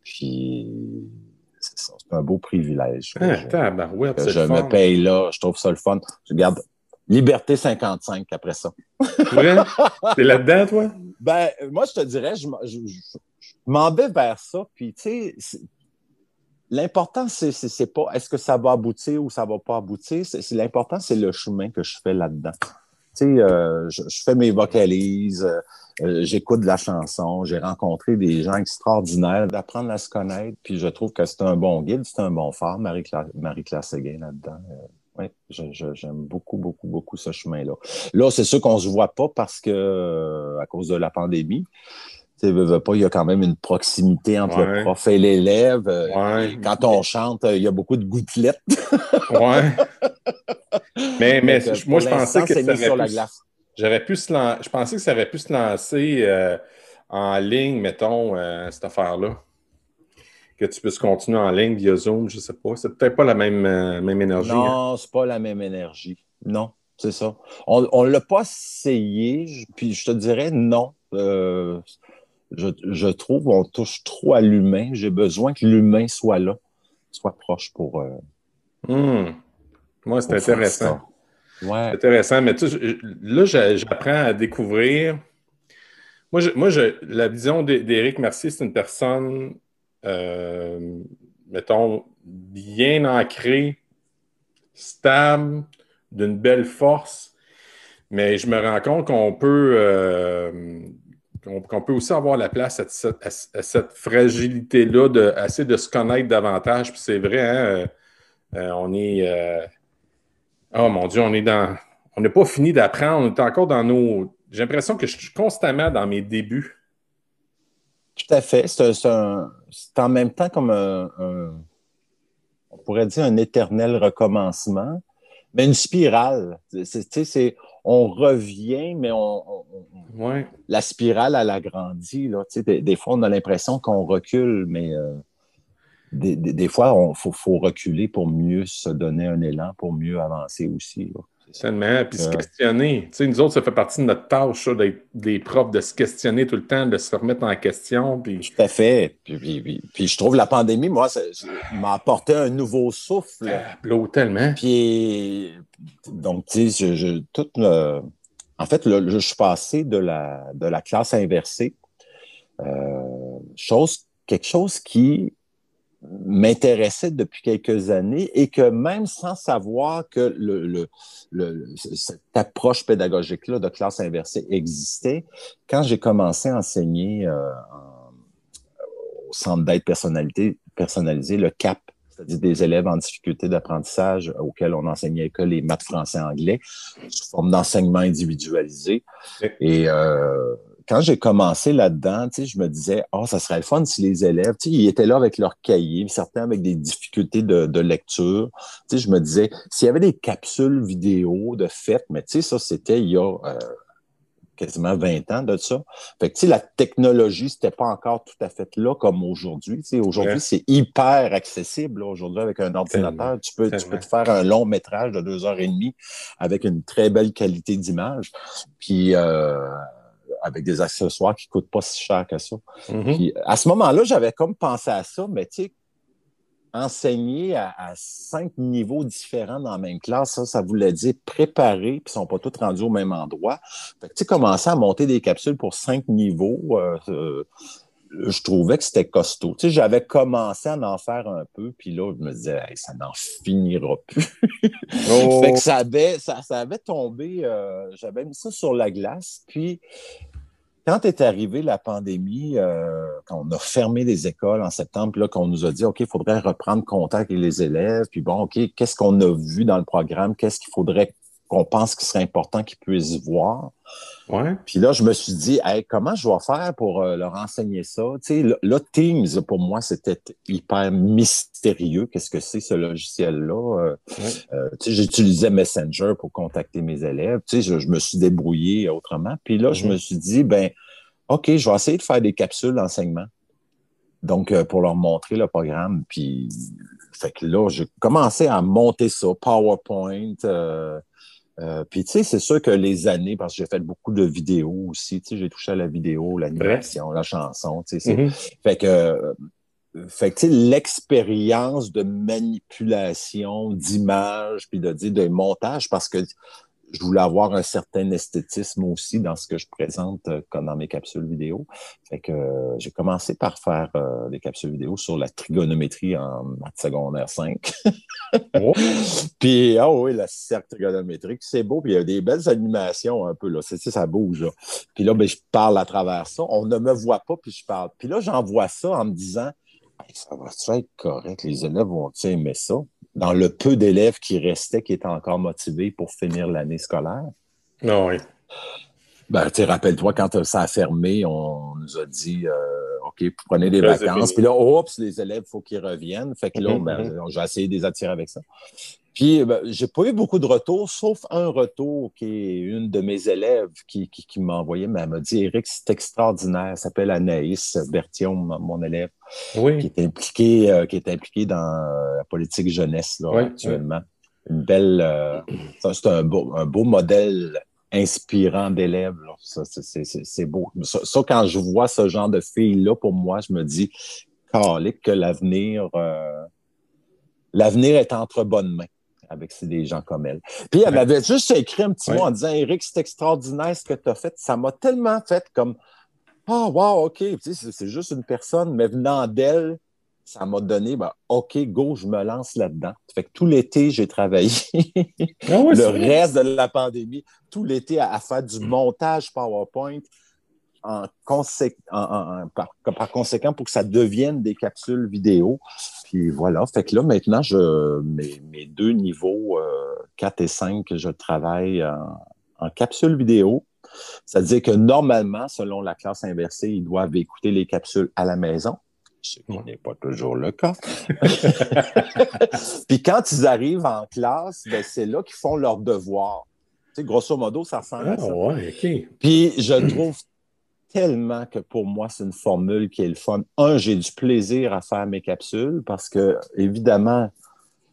Puis c'est un beau privilège. Ah, je me paye là, je trouve ça le fun. Je garde Liberté 55 après ça. Ouais? T'es là-dedans, toi? Ben, moi, je te dirais, je, m'en vais vers ça. Puis, tu sais, l'important, c'est pas est-ce que ça va aboutir ou ça va pas aboutir. C'est L'important, c'est le chemin que je fais là-dedans. Tu sais, euh, je, fais mes vocalises, euh, euh, j'écoute de la chanson, j'ai rencontré des gens extraordinaires, d'apprendre à se connaître, puis je trouve que c'est un bon guide, c'est un bon phare, Marie-Claire Marie Séguin là-dedans. oui, j'aime beaucoup, beaucoup, beaucoup ce chemin-là. Là, c'est sûr qu'on se voit pas parce que, à cause de la pandémie, tu veux, pas, il y a quand même une proximité entre le prof et l'élève. Quand on chante, il y a beaucoup de gouttelettes. ouais. mais mais moi, je pensais que ça sur la glace. J'aurais pu se je pensais que ça aurait pu se lancer euh, en ligne, mettons, euh, cette affaire-là. Que tu puisses continuer en ligne via Zoom, je ne sais pas. C'est peut-être pas la même, euh, même énergie. Non, ce c'est pas la même énergie. Non, c'est ça. On ne l'a pas essayé, puis je te dirais non. Je, je, trouve qu'on touche trop à l'humain. J'ai besoin que l'humain soit là, soit proche pour. Hum. Moi, c'est intéressant. Ouais. Intéressant, mais tu là, j'apprends à découvrir. Moi, je, moi la vision d'Éric Mercier, c'est une personne, euh, mettons, bien ancrée, stable, d'une belle force, mais je me rends compte qu'on peut, euh, qu'on peut aussi avoir la place à, cette, fragilité-là, de, assez de se connaître davantage. Puis c'est vrai, hein, euh, on est Oh mon Dieu, on est dans. On n'a pas fini d'apprendre, on est encore dans nos. J'ai l'impression que je suis constamment dans mes débuts. Tout à fait. C'est en même temps comme un, on pourrait dire un éternel recommencement, mais une spirale. C'est, on revient, mais on, la spirale, elle agrandit. Là. Des, des, fois, on a l'impression qu'on recule, mais euh, des, fois, il faut, reculer pour mieux se donner un élan, pour mieux avancer aussi. Seulement, puis se euh, questionner. Tu sais, nous autres, ça fait partie de notre tâche d'être des profs, de se questionner tout le temps, de se remettre en question. Puis... Tout à fait. Puis, je trouve la pandémie, moi, ça, m'a apporté un nouveau souffle. Ah, tellement. Puis, donc, tu sais, je, tout en fait, je suis passé de la, de la classe inversée. Euh, chose, quelque chose qui m'intéressait depuis quelques années et que même sans savoir que le, cette approche pédagogique-là de classe inversée existait, quand j'ai commencé à enseigner euh, au centre d'aide personnalité, personnalisé, le CAP, c'est-à-dire des élèves en difficulté d'apprentissage auxquels on enseignait que les maths français anglais sous forme d'enseignement individualisé. Et euh, quand j'ai commencé là-dedans, je me disais, oh, ça serait le fun si les élèves, ils étaient là avec leur cahier, certains avec des difficultés de, lecture. je me disais, s'il y avait des capsules vidéo de fête, mais tu sais, ça, c'était il y a euh, quasiment 20 ans de ça. Fait que, la technologie, c'était pas encore tout à fait là comme aujourd'hui. Aujourd'hui, c'est hyper accessible. Aujourd'hui, avec un ordinateur, tu peux, tu peux te faire un long métrage de deux heures et demie avec une très belle qualité d'image. Puis, euh, avec des accessoires qui coûtent pas si cher que ça. Mm-hmm. à ce moment-là, j'avais comme pensé à ça, mais tu sais, enseigner à, cinq niveaux différents dans la même classe, ça, ça voulait dire préparer, puis ils sont pas tous rendus au même endroit. Fait que, tu sais, commencer à monter des capsules pour cinq niveaux, euh, euh, je trouvais que c'était costaud. Tu sais, j'avais commencé à en faire un peu, puis là, je me disais, ça n'en finira plus. Oh. fait que ça avait, ça, ça avait tombé, euh, j'avais mis ça sur la glace, puis quand est arrivée la pandémie, euh, quand on a fermé les écoles en septembre, là, qu'on nous a dit, OK, il faudrait reprendre contact avec les élèves, puis bon, OK, qu'est-ce qu'on a vu dans le programme, qu'est-ce qu'il faudrait qu'on pense qu'il serait important qu'ils puissent voir. Ouais. Puis là, je me suis dit, comment je vais faire pour euh, leur enseigner ça? Tu sais, là, Teams, pour moi, c'était hyper mystérieux. Qu'est-ce que c'est ce logiciel-là? Euh, euh, tu sais, j'utilisais Messenger pour contacter mes élèves. Tu sais, je, me suis débrouillé autrement. Puis là, je mm-hmm. me suis dit, ben, OK, je vais essayer de faire des capsules d'enseignement. Donc, pour leur montrer le programme. Puis, fait que là, j'ai commencé à monter ça, PowerPoint, euh, puis, tu sais, c'est sûr que les années, parce que j'ai fait beaucoup de vidéos aussi, tu sais, j'ai touché à la vidéo, l'animation, la chanson, tu sais. Mm-hmm. Fait que, euh, fait que, tu sais, l'expérience de manipulation d'image puis de, de montage, parce que je voulais avoir un certain esthétisme aussi dans ce que je présente euh, comme dans mes capsules vidéo. Fait que euh, j'ai commencé par faire euh, des capsules vidéo sur la trigonométrie en maths secondaire 5. Puis, ah oui, la cercle trigonométrique, c'est beau. Puis il y a des belles animations un peu, là. C'est ça bouge, là. Puis là, ben, je parle à travers ça. On ne me voit pas, puis je parle. Puis là, j'envoie ça en me disant, ça va être correct? Les élèves vont aimer ça? dans le peu d'élèves qui restaient, qui étaient encore motivés pour finir l'année scolaire. Non, ah oui. Ben, tu rappelle-toi, quand ça a fermé, on nous a dit euh, OK, prenez des vacances. Puis là, oups, les élèves, il faut qu'ils reviennent. Fait que là, mm-hmm, ben, mm-hmm. j'ai essayé de les attirer avec ça. Puis, ben, j'ai pas eu beaucoup de retours, sauf un retour qui est une de mes élèves qui, qui, m'a envoyé, mais elle m'a dit Eric, c'est extraordinaire. Elle s'appelle Anaïs Bertillon, mon élève, oui. qui est impliqué, euh, qui est impliqué dans euh, la politique jeunesse là, actuellement. Une belle, euh, c'est un beau, un beau modèle inspirant d'élèves. C'est beau. Ça, quand je vois ce genre de filles-là, pour moi, je me dis, que l'avenir, l'avenir est entre bonnes mains avec des gens comme elle. Puis elle m'avait juste écrit un petit mot en disant Eric, c'est extraordinaire ce que tu as fait. Ça m'a tellement fait comme Ah, oh, wow, OK. c'est juste une personne, mais venant d'elle, ça m'a donné ben, OK, go, je me lance là-dedans. Fait que tout l'été, j'ai travaillé. Ah le reste de la pandémie, tout l'été à, faire du montage PowerPoint en, par, conséquent pour que ça devienne des capsules vidéo. Puis voilà, fait que là, maintenant, je, mes, deux niveaux euh, 4 et 5, je travaille en, en capsule vidéo. C'est-à-dire que normalement, selon la classe inversée, ils doivent écouter les capsules à la maison. Ce qui n'est pas toujours le cas. Puis quand ils arrivent en classe, ben, c'est là qu'ils font leur devoir. Tu sais, grosso modo, ça ressemble à ah, ça. Ouais, Puis je trouve tellement que pour moi, c'est une formule qui est le fun. Un, j'ai du plaisir à faire mes capsules parce que, évidemment.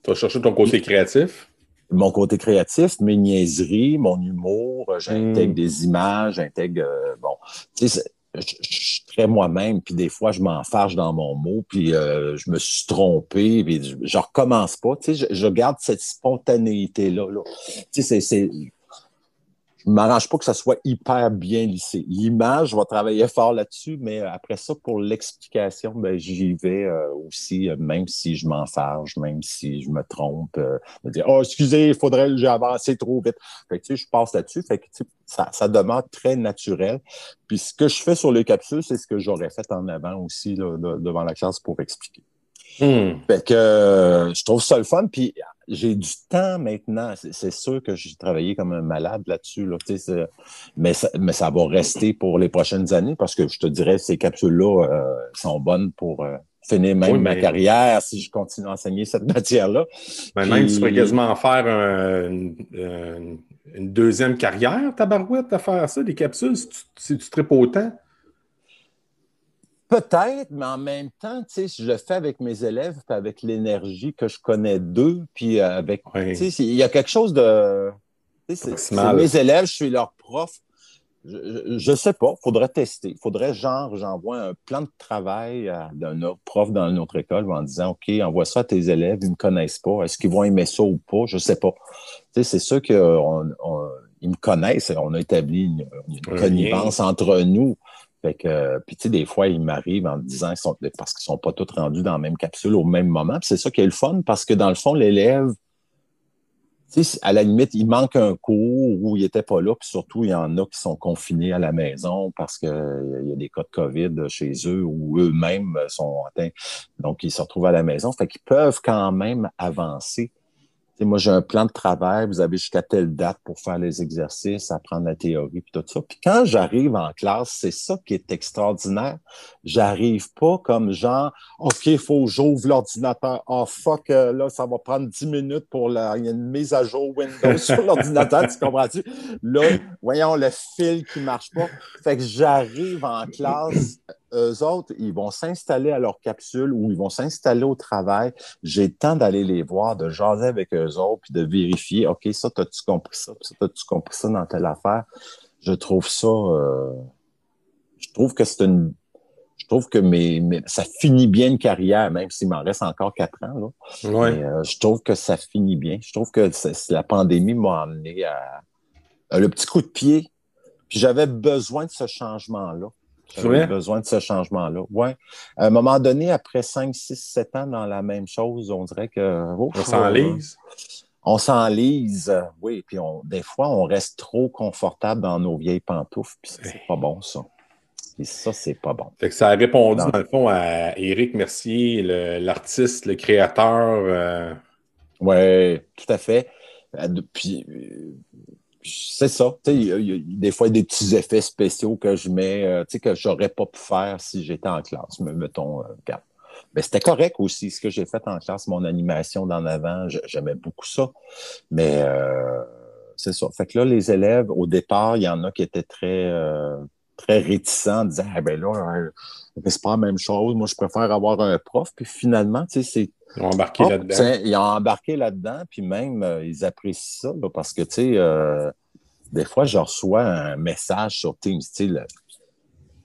Tu vas chercher ton côté créatif? Mon côté créatif, mes niaiseries, mon humour, j'intègre hmm. des images, j'intègre. Euh, bon, tu sais, je, suis très moi-même, puis des fois, je m'enfarge dans mon mot, puis euh, je me suis trompé, puis je, recommence pas. Tu sais, je, garde cette spontanéité-là. Là. Tu sais, c'est je m'arrange pas que ça soit hyper bien lissé. L'image, je vais travailler fort là-dessus, mais après ça, pour l'explication, ben, j'y vais euh, aussi, euh, même si je m'enfarge, même si je me trompe, euh, de dire Oh, excusez, il faudrait j'ai avancé trop vite. Fait que, tu sais, je passe là-dessus. Fait que ça, ça demeure très naturel. Puis ce que je fais sur les capsules, c'est ce que j'aurais fait en avant aussi devant la classe pour expliquer. Hmm. Fait que je trouve ça le fun. Puis j'ai du temps maintenant. C'est sûr que j'ai travaillé comme un malade là-dessus. Là, mais, ça, mais ça va rester pour les prochaines années parce que je te dirais, ces capsules-là euh, sont bonnes pour euh, finir même ma carrière si je continue à enseigner cette matière-là. Mais même, tu pourrais quasiment faire une, deuxième carrière, ta barouette, à faire ça, des capsules, si tu, si tu tripes autant. Peut-être, mais en même temps, tu sais, je le fais avec mes élèves, avec l'énergie que je connais d'eux, puis avec, tu sais, il y a quelque chose de, c'est mes élèves, je suis leur prof. Je, ne sais pas, faudrait tester. Faudrait, genre, j'envoie un plan de travail d'un autre prof dans une autre école en disant, OK, envoie ça à tes élèves, ils me connaissent pas. Est-ce qu'ils vont aimer ça ou pas? Je sais pas. Tu sais, c'est sûr qu'ils me connaissent. On a établi une, une connivence entre nous. Fait que, puis tu sais, des fois, ils m'arrivent en disant sont, parce qu'ils sont pas tous rendus dans la même capsule au même moment. c'est ça qui est le fun, parce que dans le fond, l'élève, tu sais, à la limite, il manque un cours où il était pas là, puis surtout, il y en a qui sont confinés à la maison parce qu'il y a des cas de COVID chez eux ou eux-mêmes sont atteints. Donc, ils se retrouvent à la maison. Fait qu'ils peuvent quand même avancer moi, j'ai un plan de travail, vous avez jusqu'à telle date pour faire les exercices, apprendre la théorie, puis tout ça. Puis quand j'arrive en classe, c'est ça qui est extraordinaire. J'arrive pas comme genre, OK, il faut que j'ouvre l'ordinateur. Oh fuck, euh, là, ça va prendre 10 minutes pour la... Il y a une mise à jour Windows sur l'ordinateur, tu comprends-tu? Là, voyons le fil qui marche pas. Fait que j'arrive en classe eux autres, ils vont s'installer à leur capsule ou ils vont s'installer au travail. J'ai le temps d'aller les voir, de jaser avec eux autres, puis de vérifier, OK, ça, t'as-tu compris ça? Ça, t'as-tu compris ça dans telle affaire? Je trouve ça... Euh, je trouve que c'est une... Je trouve que mes, ça finit bien une carrière, même s'il m'en reste encore quatre ans. Là. Ouais. Euh, je trouve que ça finit bien. Je trouve que la pandémie m'a amené à, à le petit coup de pied. Puis j'avais besoin de ce changement-là. J'avais besoin de ce changement-là? Ouais. À un moment donné, après 5, 6, 7 ans dans la même chose, on dirait que. Oh, on s'enlise. On s'enlise, oui. Puis on, des fois, on reste trop confortable dans nos vieilles pantoufles. Puis c'est pas bon, ça. Puis ça, c'est pas bon. Fait que ça a répondu, dans, le fond, à Éric Mercier, l'artiste, le, créateur. Euh... Oui, tout à fait. Euh, puis c'est ça. Il y, a des fois des petits effets spéciaux que je mets, euh, que j'aurais pas pu faire si j'étais en classe. Mais mettons, euh, Mais c'était correct aussi, ce que j'ai fait en classe, mon animation d'en avant, j'aimais beaucoup ça. Mais euh, c'est ça. Fait que là, les élèves, au départ, il y en a qui étaient très, euh, très réticents, disaient Ah ben là, c'est pas la même chose, moi je préfère avoir un prof. Puis finalement, c'est. Ils ont embarqué là-dedans. Ils ont embarqué là-dedans, puis même, ils apprécient ça, parce que, tu sais, des fois, je reçois un message sur Teams, tu sais,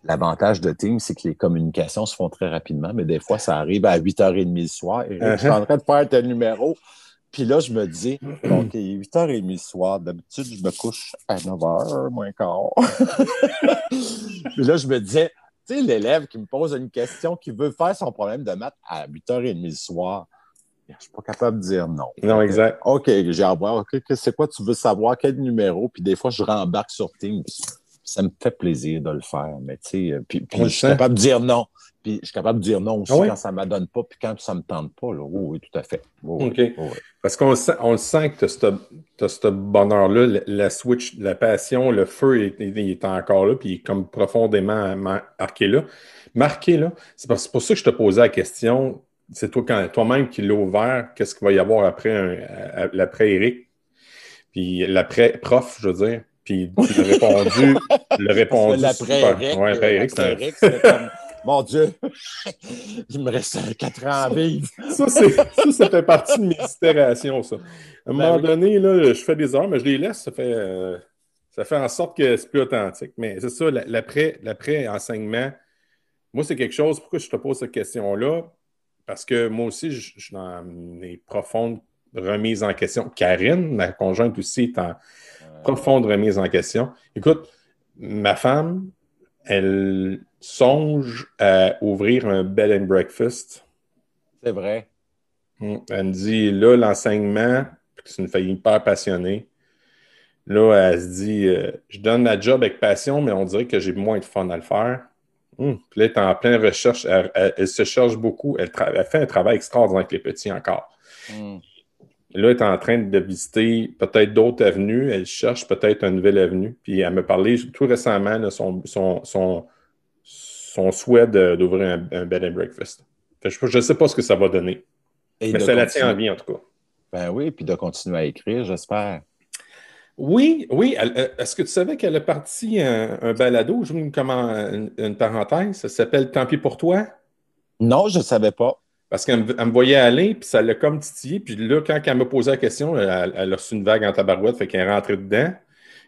L'avantage de Teams, c'est que les communications se font très rapidement, mais des fois, ça arrive à 8h30 le soir. Et je suis en train de faire tes numéro. Puis là, je me dis, OK, 8h30 le soir. D'habitude, je me couche à 9h, moins quart. Puis là, je me disais, tu sais, l'élève qui me pose une question, qui veut faire son problème de maths à 8h30 le soir, je ne suis pas capable de dire non. Non, exact. OK, j'ai à voir. OK, c'est quoi tu veux savoir? Quel numéro? Puis des fois, je rembarque sur Teams ça me fait plaisir de le faire. Mais tu sais, euh, puis, je suis capable de dire non. Puis je suis capable de dire non aussi ah quand ça ne m'adonne pas, puis quand ça ne me tente pas. Là. oui, tout à fait. OK. Parce qu'on le sent, on le sent que tu as ce bonheur-là, la, switch, la passion, le feu il, est encore là, puis il est comme profondément marqué là. Marqué là. C'est pour, ça que je te posais la question. C'est toi toi-même qui l'as ouvert. Qu'est-ce qu'il va y avoir après l'après Eric? Puis l'après prof, je veux dire. Puis il a répondu, le répondu. L'après Eric, ouais, après Eric, c'était comme, mon Dieu, il me reste quatre ans à vivre. ça, ça, ça fait partie de mes itérations, ça. À un ben moment donné, là, je fais des heures, mais je les laisse, ça fait, euh, ça fait en sorte que c'est plus authentique. Mais c'est ça, l'après-enseignement, moi, c'est quelque chose, pourquoi je te pose cette question-là? Parce que moi aussi, je, je suis dans mes profondes remises en question. Karine, ma conjointe aussi, est en profonde remise en question. Écoute, ma femme, elle songe à ouvrir un bed and breakfast. C'est vrai. Hmm. Elle me dit, là, l'enseignement, c'est une fille hyper passionnée. Là, elle se dit, euh, je donne ma job avec passion, mais on dirait que j'ai moins de fun à le faire. Hmm. Puis là, elle est en pleine recherche. Elle, se cherche beaucoup. Elle, fait un travail extraordinaire avec les petits encore. Hmm. Là, elle est en train de visiter peut-être d'autres avenues. Elle cherche peut-être une nouvelle avenue. Puis elle me parlait tout récemment de son, son, son, souhait d'ouvrir un, bed and breakfast. je ne sais pas ce que ça va donner. mais ça la tient en vie, en tout cas. Ben oui, puis de continuer à écrire, j'espère. Oui, oui. Est-ce que tu savais qu'elle a parti un, balado? Je vous une, une parenthèse. Ça s'appelle Tant pis pour toi? Non, je ne savais pas. Parce qu'elle me, voyait aller, puis ça l'a comme titillé. Puis là, quand elle m'a posé la question, elle, a reçu une vague en tabarouette, fait qu'elle est rentrée dedans.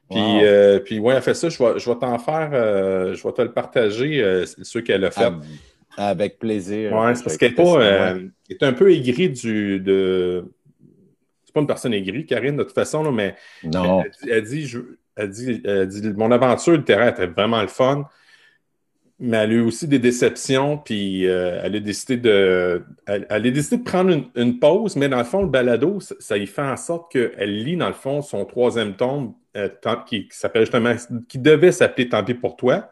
Puis, euh, puis ouais, elle fait ça. Je vais, je vais t'en faire, euh, je vais te le partager, euh, ceux qu'elle a fait. Avec plaisir. Oui, c'est parce qu'elle est pas. est un peu aigrie du. De... C'est pas une personne aigrie, Karine, de toute façon, là, mais. Non. Elle, dit, je, elle, dit, elle dit Mon aventure littéraire était vraiment le fun mais elle a eu aussi des déceptions, puis euh, elle, a décidé de, elle, a décidé de prendre une, pause, mais dans le fond, le balado, ça, y fait en sorte qu'elle lit, dans le fond, son troisième tome euh, qui, s'appelle justement, qui devait s'appeler Tant pis pour toi.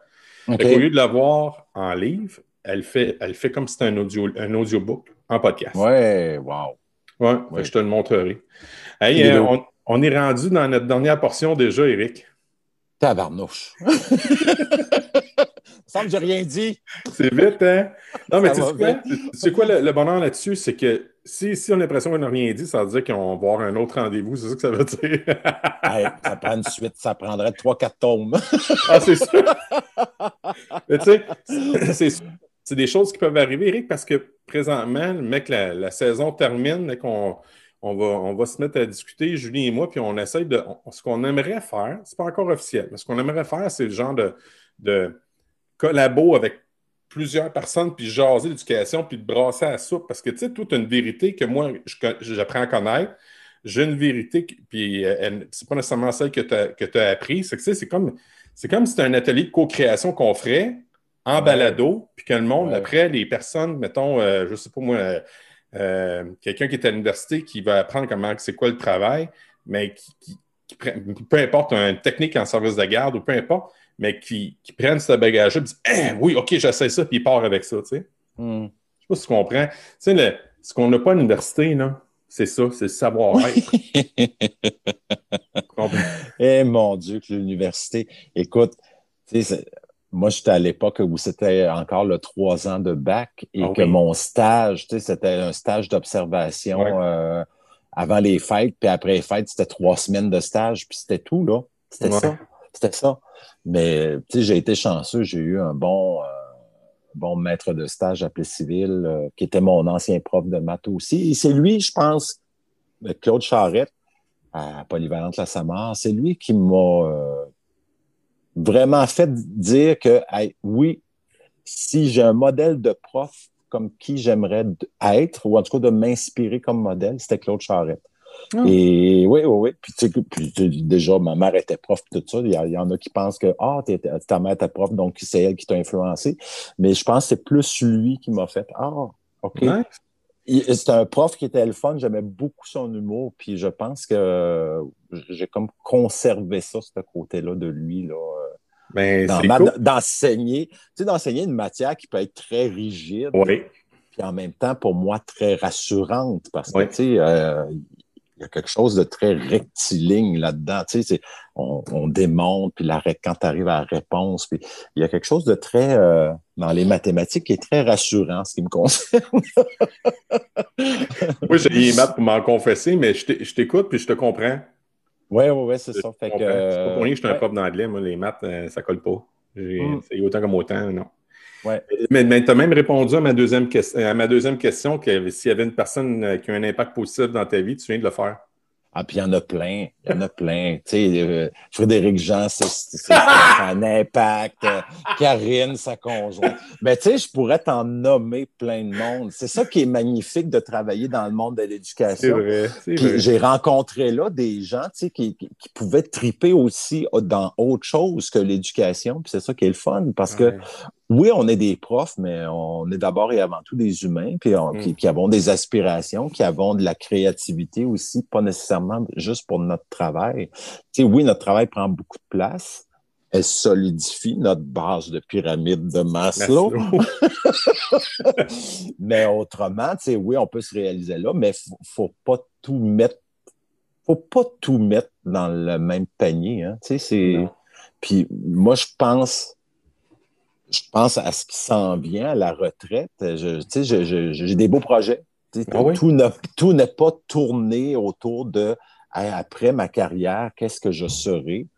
Au lieu de l'avoir en livre, elle fait, elle fait comme si c'était un, audio, un audiobook en podcast. Ouais, wow. Ouais, je te le montrerai. Euh, on, on, est rendu dans notre dernière portion déjà, Eric. Tabarnouche. semble que j'ai rien dit. C'est vite, hein? Non, mais tu sais quoi, le, bonheur là-dessus, c'est que si, si on a l'impression qu'on n'a rien dit, ça veut dire qu'on va avoir un autre rendez-vous. C'est ça que ça veut dire. ça prend une suite, ça prendrait trois, quatre tomes. ah, c'est ça. mais tu sais, c'est des choses qui peuvent arriver, Eric, parce que présentement, le mec, la, saison termine, qu'on on va, on va se mettre à discuter, Julie et moi, puis on essaye de. ce qu'on aimerait faire, c'est pas encore officiel, mais ce qu'on aimerait faire, c'est le genre de, de collabo avec plusieurs personnes, puis jaser l'éducation, puis de brasser à la soupe. Parce que, tu sais, toute une vérité que moi, j'apprends à connaître. J'ai une vérité, puis euh, c'est pas nécessairement celle que tu as, appris. C'est que, c'est comme, c'est comme si c'était un atelier de co-création qu'on ferait en balado, puis que le monde, après, les personnes, mettons, je je sais pas moi, euh, quelqu'un qui est à l'université qui va apprendre comment c'est quoi le travail, mais qui, peu importe, une technique en service de garde ou peu importe, mais qui, prennent ce bagage-là et disent eh, Oui, OK, j'essaie ça, puis ils partent avec ça. Tu sais. Hmm. Je sais pas si tu comprends. Tu sais, ce qu'on n'a pas à l'université, c'est ça, c'est le savoir-être. eh mon Dieu, que l'université. Écoute, moi, j'étais à l'époque où c'était encore le trois ans de bac et Ah que mon stage, c'était un stage d'observation Ouais. euh, avant les fêtes, puis après les fêtes, c'était trois semaines de stage, puis c'était tout, là. C'était Ouais. ça. C'était ça. Mais, j'ai été chanceux, j'ai eu un bon, euh, bon maître de stage à Plessisville, euh, qui était mon ancien prof de maths aussi. Et c'est lui, je pense, euh, Claude Charrette, à Polyvalente La Samar, c'est lui qui m'a euh, vraiment fait dire que, hey, oui, si j'ai un modèle de prof comme qui j'aimerais être, ou en tout cas de m'inspirer comme modèle, c'était Claude Charrette. Ah. Et oui, oui, oui. Puis, tu sais, puis, déjà, ma mère était prof, tout ça. Il y, en a qui pensent que ah, ta mère était prof, donc c'est elle qui t'a influencé. Mais je pense que c'est plus lui qui m'a fait Ah, OK. Il- C'est un prof qui était le fun. J'aimais beaucoup son humour. Puis je pense que j'ai comme conservé ça, ce côté-là de lui. Là, euh, Ben, cool. d'enseigner. Tu sais, d'enseigner une matière qui peut être très rigide Oui. puis en même temps, pour moi, très rassurante parce que, tu sais, euh, il y a quelque chose de très rectiligne là-dedans. Tu sais, on, on démonte, puis la, quand tu arrives à la réponse, puis il y a quelque chose de très, euh, dans les mathématiques, qui est très rassurant, ce qui me concerne. Moi, j'ai les maths pour m'en confesser, mais je t'é- je t'écoute puis je te comprends. Oui, oui, oui, c'est ça. Fait que. C'est pas pour rien que je suis un prof d'anglais. Moi, les maths, euh, ça colle pas. Mm. C'est autant comme autant, non. Ouais. Mais, mais tu as même répondu à ma deuxième, à ma deuxième question que s'il y avait une personne euh, qui a un impact positif dans ta vie, tu viens de le faire. Ah, puis il y en a plein. Il y en a plein. Tu sais, euh, Frédéric Jean, c'est un impact. Euh, Karine, sa conjointe. Mais tu sais, je pourrais t'en nommer plein de monde. C'est ça qui est magnifique de travailler dans le monde de l'éducation. C'est vrai. j'ai rencontré là des gens tu sais, qui, qui, qui pouvaient triper aussi dans autre chose que l'éducation. Puis c'est ça qui est le fun parce que. Oui, on est des profs, mais on est d'abord et avant tout des humains, puis on- Mm. qui, qui avons des aspirations, qui avons de la créativité aussi, pas nécessairement juste pour notre travail. Tu sais, oui, notre travail prend beaucoup de place. Elle solidifie notre base de pyramide de Maslow. Maslow. mais autrement, tu sais, oui, on peut se réaliser là, mais faut, faut pas tout mettre, faut pas tout mettre dans le même panier. Hein. Tu sais, c'est. Puis moi, je pense, je pense à ce qui s'en vient, à la retraite. Je, tu sais, je- je- j'ai des beaux projets. Ah oui? Tout ne- tout n'est pas tourné autour de après ma carrière, qu'est-ce que je serai?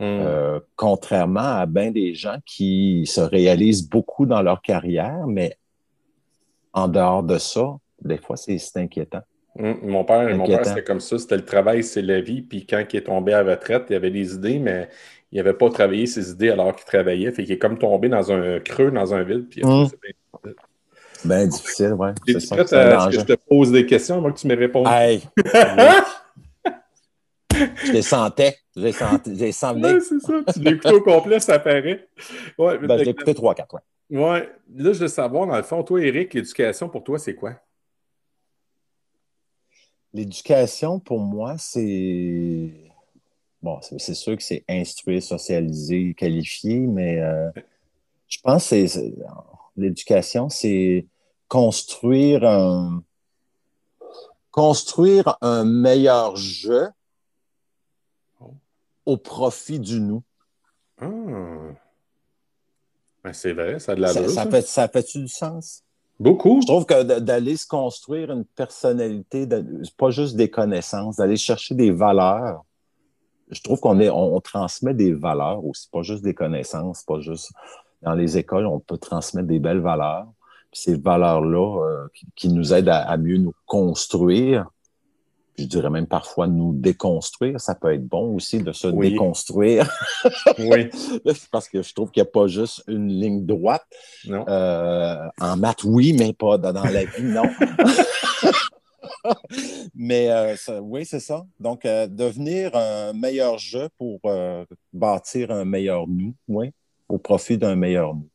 Mm. Euh, contrairement à bien des gens qui se réalisent beaucoup dans leur carrière, mais en dehors de ça, des fois, c'est c'est inquiétant. Mm. Mon père, mon père c'était comme ça. C'était le travail, c'est la vie. Puis quand il est tombé à la retraite, il avait des idées, mais il n'avait pas travaillé ses idées alors qu'il travaillait. Fait qu'il est comme tombé dans un creux, dans un vide. Puis Mm. c'est bien. Ben difficile, ouais. Es-tu prête c'est un à ce que je te pose des questions avant que tu me répondes? Hey! Je les sentais. Je les sentais. Je les sens venir. Ouais, c'est ça. Tu l'écoutes au complet, ça paraît. Ouais, Ben, que- écouté trois, quatre, ouais. ouais. Là, je veux savoir, dans le fond, toi, Eric, l'éducation pour toi, c'est quoi? L'éducation, pour moi, c'est. Bon, c'est sûr que c'est instruire, socialiser, qualifier, mais euh, je pense que l'éducation, c'est construire un construire un meilleur jeu au profit du nous. Ah. Ben, c'est vrai, ça a de la Ça, valeur. ça fait, ça fait-tu du sens? Beaucoup. Je trouve que d'aller se construire une personnalité, de- pas juste des connaissances, d'aller chercher des valeurs. Je trouve qu'on est, on, on transmet des valeurs aussi, pas juste des connaissances, pas juste dans les écoles, on peut transmettre des belles valeurs. Puis ces valeurs-là euh, qui, qui nous aident à, à mieux nous construire. Je dirais même parfois nous déconstruire. Ça peut être bon aussi de se Oui. déconstruire Oui. parce que je trouve qu'il n'y a pas juste une ligne droite. Non. Euh, en maths, oui, mais pas dans, dans la vie, non. mais euh, ça- oui, c'est ça. Donc, euh, devenir un meilleur jeu pour euh, bâtir un meilleur nous, oui, au profit d'un meilleur nous.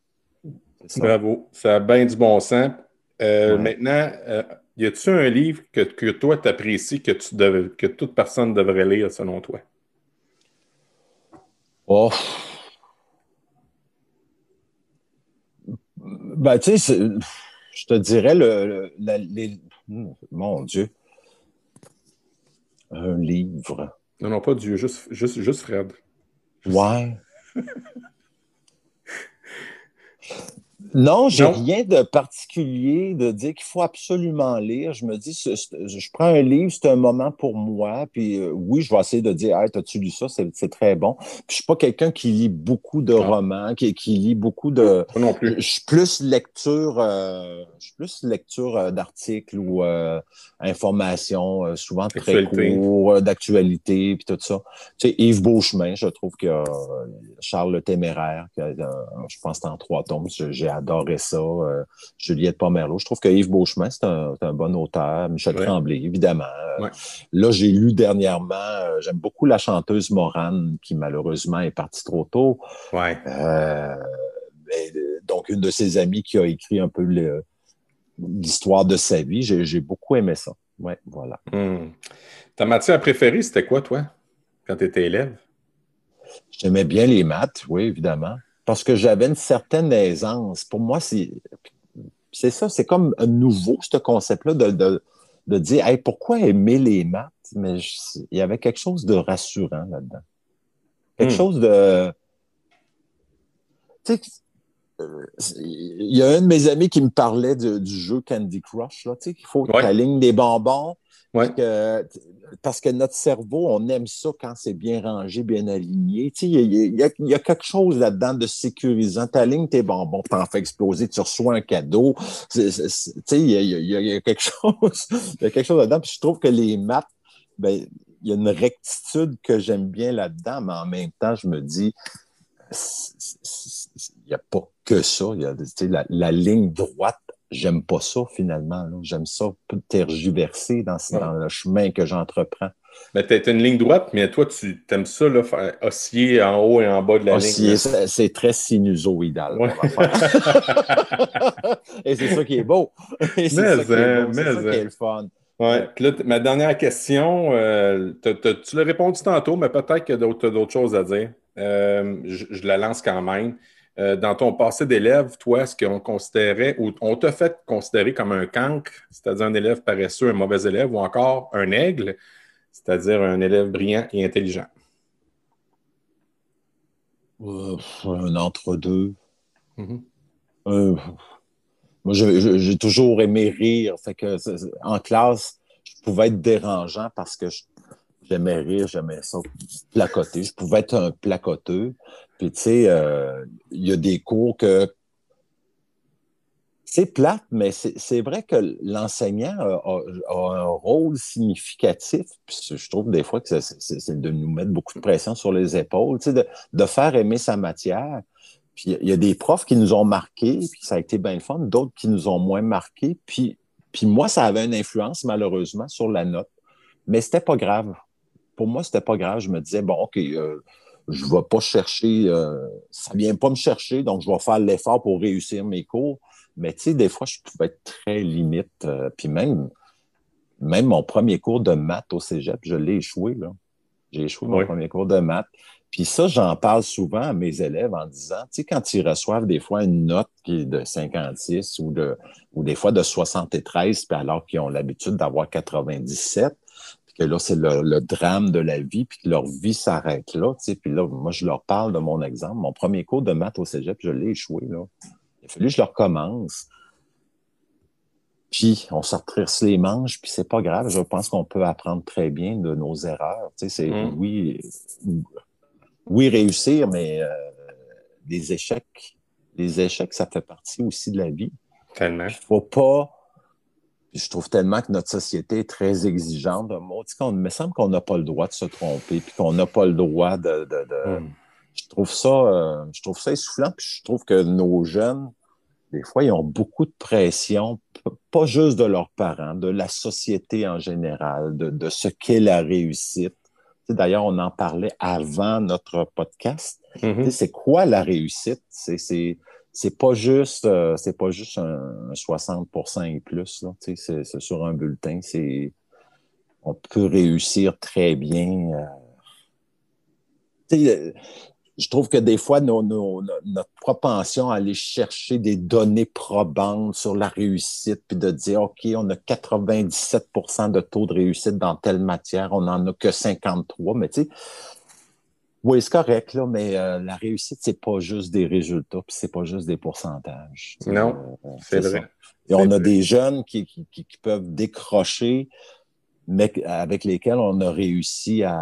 Bravo. Ça a bien du bon sens. Ouais. Maintenant, y a-tu un livre que, que toi t'apprécies, que, tu dev- que toute personne devrait lire selon toi? Oh. Ben, tu sais, je te dirais le, le- la- les- mon Dieu. Un livre. Non, non, pas Dieu, juste, juste, juste Fred. Ouais. Non, j'ai rien de particulier de dire qu'il faut absolument lire. Je me dis, je prends un livre, c'est un moment pour moi. Puis euh, oui, je vais essayer de dire, hey, as-tu lu ça? C'est très bon. Puis je suis pas quelqu'un qui lit beaucoup de romans, qui, qui, lit beaucoup de. non plus. Je suis plus lecture, euh, je suis plus lecture euh, d'articles ou euh, informations, souvent très courts, d'actualité, puis tout ça. Tu sais, Yves Beauchemin, je trouve que Charles le Téméraire, je pense que c'est en trois tomes, j'ai adoré ça. Euh, Juliette Pomerleau. Je trouve que Yves Beauchemin, c'est un, bon auteur. Michel Tremblay, évidemment. Euh, là, j'ai lu dernièrement, euh, j'aime beaucoup la chanteuse Morane, qui malheureusement est partie trop tôt. Ouais. donc, une de ses amies qui a écrit un peu l'histoire de sa vie. J'ai beaucoup aimé ça. Ouais, voilà. Hmm. Ta matière préférée, c'était quoi, toi, quand tu étais élève? J'aimais bien les maths, oui, évidemment parce que j'avais une certaine aisance. Pour moi, c'est c'est ça, c'est comme un nouveau, ce concept-là de, de, de, dire hey, pourquoi aimer les maths? Mais il y avait quelque chose de rassurant là-dedans. Quelque hmm. chose de. Tu sais, il y a un de mes amis qui me parlait du jeu Candy Crush, là, tu sais, qu'il faut que tu ligne des bonbons. Parce, que, notre cerveau, on aime ça quand c'est bien rangé, bien aligné. Tu sais, il, y a, quelque chose là-dedans de sécurisant. Tu alignes tes bonbons, tu en fais exploser, tu reçois un cadeau. Tu sais, il y, a, quelque chose. Il y a quelque chose là-dedans. Puis je trouve que les maths, ben, il y a une rectitude que j'aime bien là-dedans, mais en même temps, je me dis, il n'y a pas que ça. Il y a la, la, ligne droite j'aime pas ça finalement. J'aime ça tergiverser dans, dans le chemin que j'entreprends. Mais tu une ligne droite, mais toi, tu aimes ça, là, osciller en haut et en bas de la ligne. c'est très sinusoïdal. et c'est ça qui est beau. c'est ça, qui, est, beau. ça qui est le fun. Ouais. Puis là, ma dernière question, euh, tu l'as répondu tantôt, mais peut-être que tu as d'autres choses à dire. Euh, je, la lance quand même. Euh, dans ton passé d'élève, toi, ce qu'on considérait ou on t'a fait considérer comme un cancre, c'est-à-dire un élève paresseux, un mauvais élève, ou encore un aigle, c'est-à-dire un élève brillant et intelligent? Euh, un entre-deux. Mm-hmm. Euh, moi, j'ai toujours aimé rire. Fait que, en classe, je pouvais être dérangeant parce que j'aimais rire, j'aimais ça placoter. Je pouvais être un placoteux. Puis, tu sais, euh, il y a des cours que c'est plate, mais c'est vrai que l'enseignant a, un rôle significatif. Puis je trouve des fois que c'est de nous mettre beaucoup de pression sur les épaules, tu sais, de, de, faire aimer sa matière. Puis il y a des profs qui nous ont marqués, puis ça a été bien le fun, d'autres qui nous ont moins marqués. Puis, puis moi, ça avait une influence, malheureusement, sur la note. Mais c'était pas grave. Pour moi, c'était pas grave. Je me disais, bon, OK, euh, je ne vais pas chercher, euh, ça ne vient pas me chercher, donc je vais faire l'effort pour réussir mes cours. Mais tu sais, des fois, je pouvais être très limite. Euh, puis même, même mon premier cours de maths au cégep, je l'ai échoué. Là. J'ai échoué mon premier cours de maths. Puis ça, j'en parle souvent à mes élèves en disant, tu sais, quand ils reçoivent des fois une note qui est de 56 ou, de, ou des fois de 73, puis alors qu'ils ont l'habitude d'avoir 97, que là, c'est le, drame de la vie, puis que leur vie s'arrête là. Tu sais, puis là, moi, je leur parle de mon exemple. Mon premier cours de maths au cégep, je l'ai échoué. Là. Il a fallu que je le recommence. Puis, on se retrisse les manches, puis c'est pas grave. Je pense qu'on peut apprendre très bien de nos erreurs. Tu sais, c'est mm. oui, oui, réussir, mais euh, des échecs, les échecs, ça fait partie aussi de la vie. Tellement. Il faut pas je trouve tellement que notre société est très exigeante. Il me semble qu'on n'a pas le droit de se tromper, puis qu'on n'a pas le droit de. Hmm. Je trouve ça, euh, je trouve ça essoufflant, puis je trouve que nos jeunes, des fois, ils ont beaucoup de pression, pas juste de leurs parents, de la société en général, de, ce qu'est la réussite. D'ailleurs, on en parlait avant notre podcast. Mm-hmm. C'est quoi la réussite? C'est c'est pas juste euh, c'est pas juste un, 60% et plus c'est sur un bulletin c'est on peut réussir très bien euh, je trouve que des fois notre propension à aller chercher des données probantes sur la réussite puis de dire ok on a 97% de taux de réussite dans telle matière on en a que 53 mais tu sais Oui, c'est correct, là, mais euh, la réussite, c'est pas juste des résultats, puis c'est pas juste des pourcentages. Non, euh, c'est vrai. Et on a des jeunes qui, qui, qui, peuvent décrocher, mais avec lesquels on a réussi à,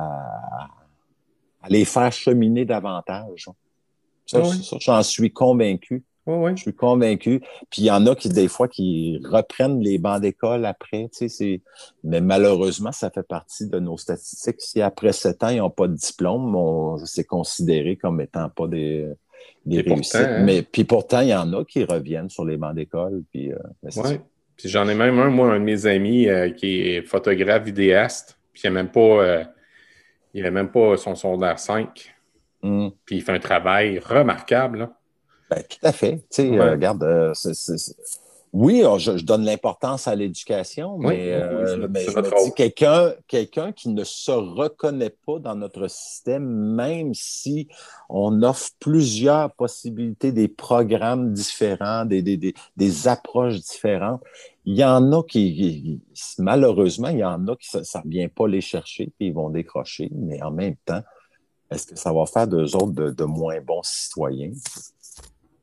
à les faire cheminer davantage. Ça, ça j'en suis convaincu. Oui, Je suis convaincu. Puis il y en a qui, des fois, qui reprennent les bancs d'école après. Tu sais, Mais malheureusement, ça fait partie de nos statistiques. Si après sept ans, ils n'ont pas de diplôme, c'est considéré comme étant pas des, des réussites. Hein? Mais puis pourtant, il y en a qui reviennent sur les bancs d'école. Puis, euh, oui. Puis j'en ai même un, moi, un de mes amis euh, qui est photographe, vidéaste. Puis il n'a même pas. Euh, il a même pas son secondaire 5. Hmm. Puis il fait un travail remarquable. Là. Ben, tout à fait. Tu sais, euh, regarde, euh, oui, oh, je, donne l'importance à l'éducation, mais, euh, je me dis quelqu'un quelqu'un qui ne se reconnaît pas dans notre système, même si on offre plusieurs possibilités, des programmes différents, des, des, des, approches différentes, il y en a qui, malheureusement, il y en a qui ça ne vient pas les chercher, puis ils vont décrocher, mais en même temps, est-ce que ça va faire d'eux autres de, de moins bons citoyens?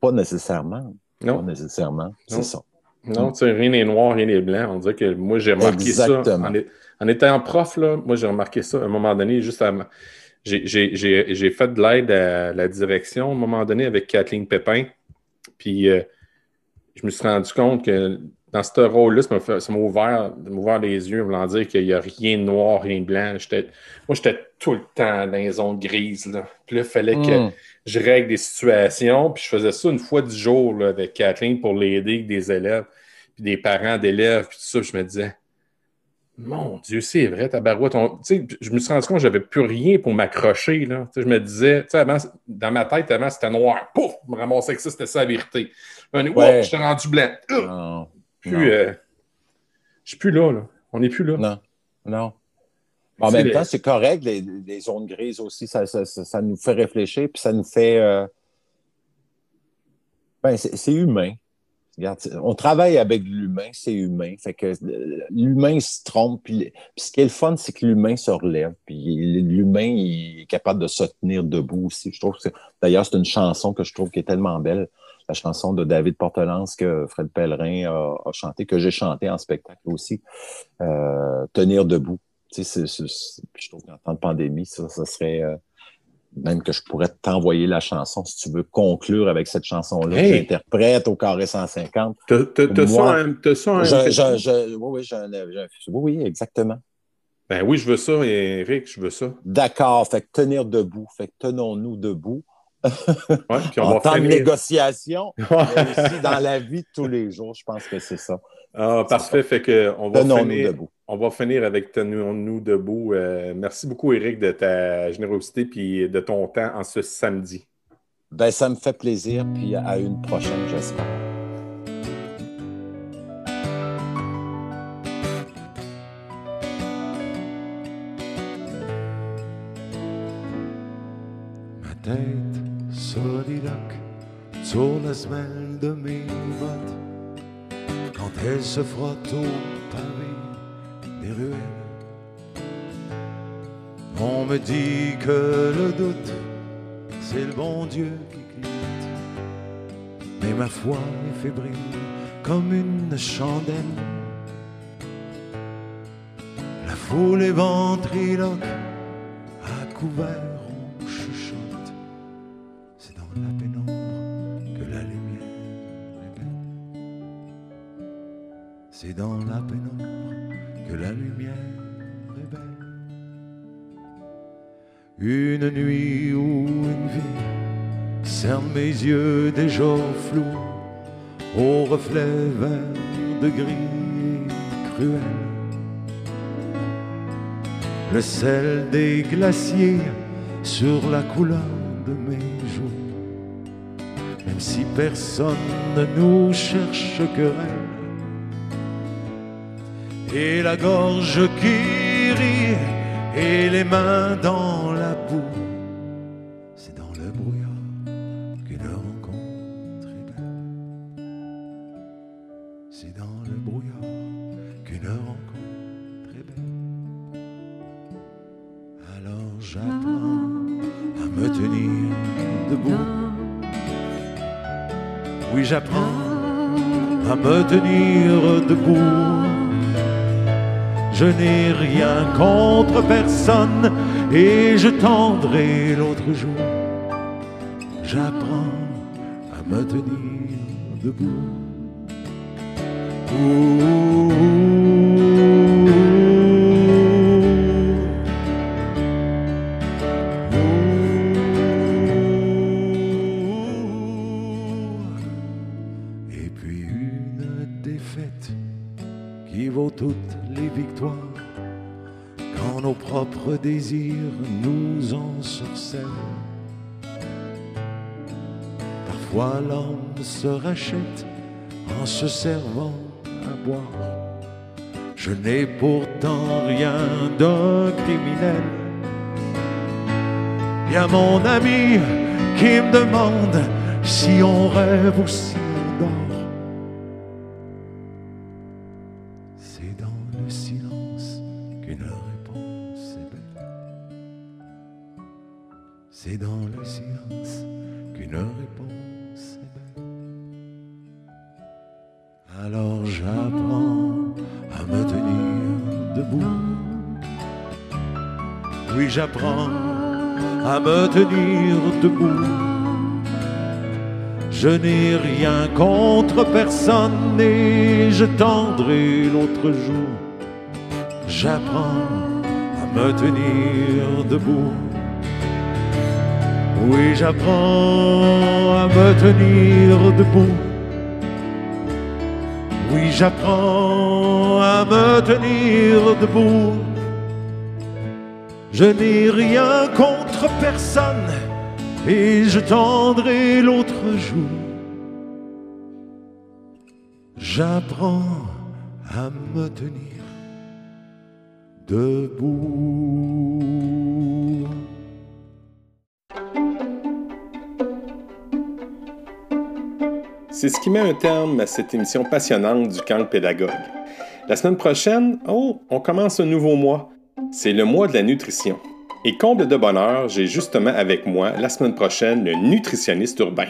Pas nécessairement. Non. Pas nécessairement. C'est ça. Non, tu sais, rien n'est noir, rien n'est blanc. On dirait que moi, j'ai remarqué ça. En, étant prof, là, moi, j'ai remarqué ça à un moment donné, juste à. J'ai fait de l'aide à la direction à un moment donné avec Kathleen Pépin. Puis, euh, je me suis rendu compte que dans ce rôle-là, ça m'a ouvert, ouvert, les yeux, voulant dire qu'il n'y a rien de noir, rien de blanc. Moi, j'étais tout le temps dans les zones grises. Là. Puis là, il fallait que hmm. je règle des situations. Puis je faisais ça une fois du jour là, avec Kathleen pour l'aider avec des élèves, puis des parents d'élèves, puis tout ça. je me disais, mon Dieu, c'est vrai, ta barouette. je me suis rendu compte que j'avais plus rien pour m'accrocher. Je me disais, avant, dans ma tête, avant, c'était noir. Pouf! Je me ramassais que ça, c'était ça la vérité. Ouais. j'étais rendu blanc plus. Euh, je suis plus là, là. On n'est plus là. Non. Non. En même temps, c'est correct, les, zones grises aussi, ça, ça, nous fait réfléchir, puis ça nous fait. Euh, ben, c'est humain. Regarde, on travaille avec l'humain, c'est humain. Fait que l'humain se trompe. Puis, ce qui est le fun, c'est que l'humain se relève. Puis l'humain est capable de se tenir debout aussi. Je trouve que d'ailleurs, c'est une chanson que je trouve qui est tellement belle la chanson de David Portelance que Fred Pellerin a, a chanté, que j'ai chanté en spectacle aussi, euh, Tenir debout. Tu sais, je trouve qu'en temps de pandémie, ça, ça serait euh, même que je pourrais t'envoyer la chanson si tu veux conclure avec cette chanson-là hey. j'interprète au carré 150. T'as ça un... oui, oui, oui, oui, exactement. Ben oui, je veux ça, Eric, je veux ça. D'accord, fait que tenir debout, fait que tenons-nous debout. Ouais, puis on en va temps de négociation, mais aussi dans la vie de tous les jours, je pense que c'est ça. Ah, parfait, fait que on va finir, debout. On va finir avec Tenons-nous debout. Euh, merci beaucoup, Eric, de ta générosité et de ton temps en ce samedi. Ben, ça me fait plaisir, puis à une prochaine, j'espère. Ma tête sur la semelle de mes bottes quand elle se frotte au pavé des ruelles. On me dit que le doute, c'est le bon Dieu qui clignote. Mais ma foi est fébrile comme une chandelle. La foule est ventriloque à couvert Une nuit ou une vie cerne mes yeux déjà flous au reflet vert de gris cruel. Le sel des glaciers sur la couleur de mes joues, même si personne ne nous cherche querelle et la gorge qui rit et les mains dans C'est dans le brouillard qu'une rencontre est belle. C'est dans le brouillard qu'une rencontre est belle. Alors j'apprends à debout. Oui, j'apprends à me tenir debout. Je n'ai rien contre personne et je tendrai l'autre jour. J'apprends à me tenir debout. Se rachète en se servant à boire. Je n'ai pourtant rien d'un criminel. Y a mon ami qui me demande si on rêve ou si on dort. C'est dans le silence qu'une réponse est belle. C'est dans le silence qu'une réponse Oui, j'apprends à me tenir debout? Je n'ai rien contre personne et je tendrai l'autre jour. J'apprends à me tenir debout. Oui, j'apprends à me tenir debout. Oui, j'apprends à me tenir debout. Je n'ai rien contre personne et je tendrai l'autre jour. J'apprends à me tenir debout. C'est ce qui met un terme à cette émission passionnante du camp pédagogue. La semaine prochaine, oh, on commence un nouveau mois. C'est le mois de la nutrition. Et comble de bonheur, j'ai justement avec moi la semaine prochaine le nutritionniste urbain.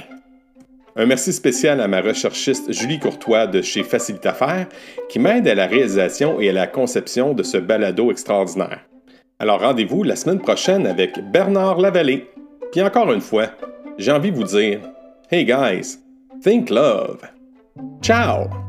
Un merci spécial à ma recherchiste Julie Courtois de chez Facilite Faire qui m'aide à la réalisation et à la conception de ce balado extraordinaire. Alors rendez-vous la semaine prochaine avec Bernard Lavallée. Puis encore une fois, j'ai envie de vous dire Hey guys, think love. Ciao!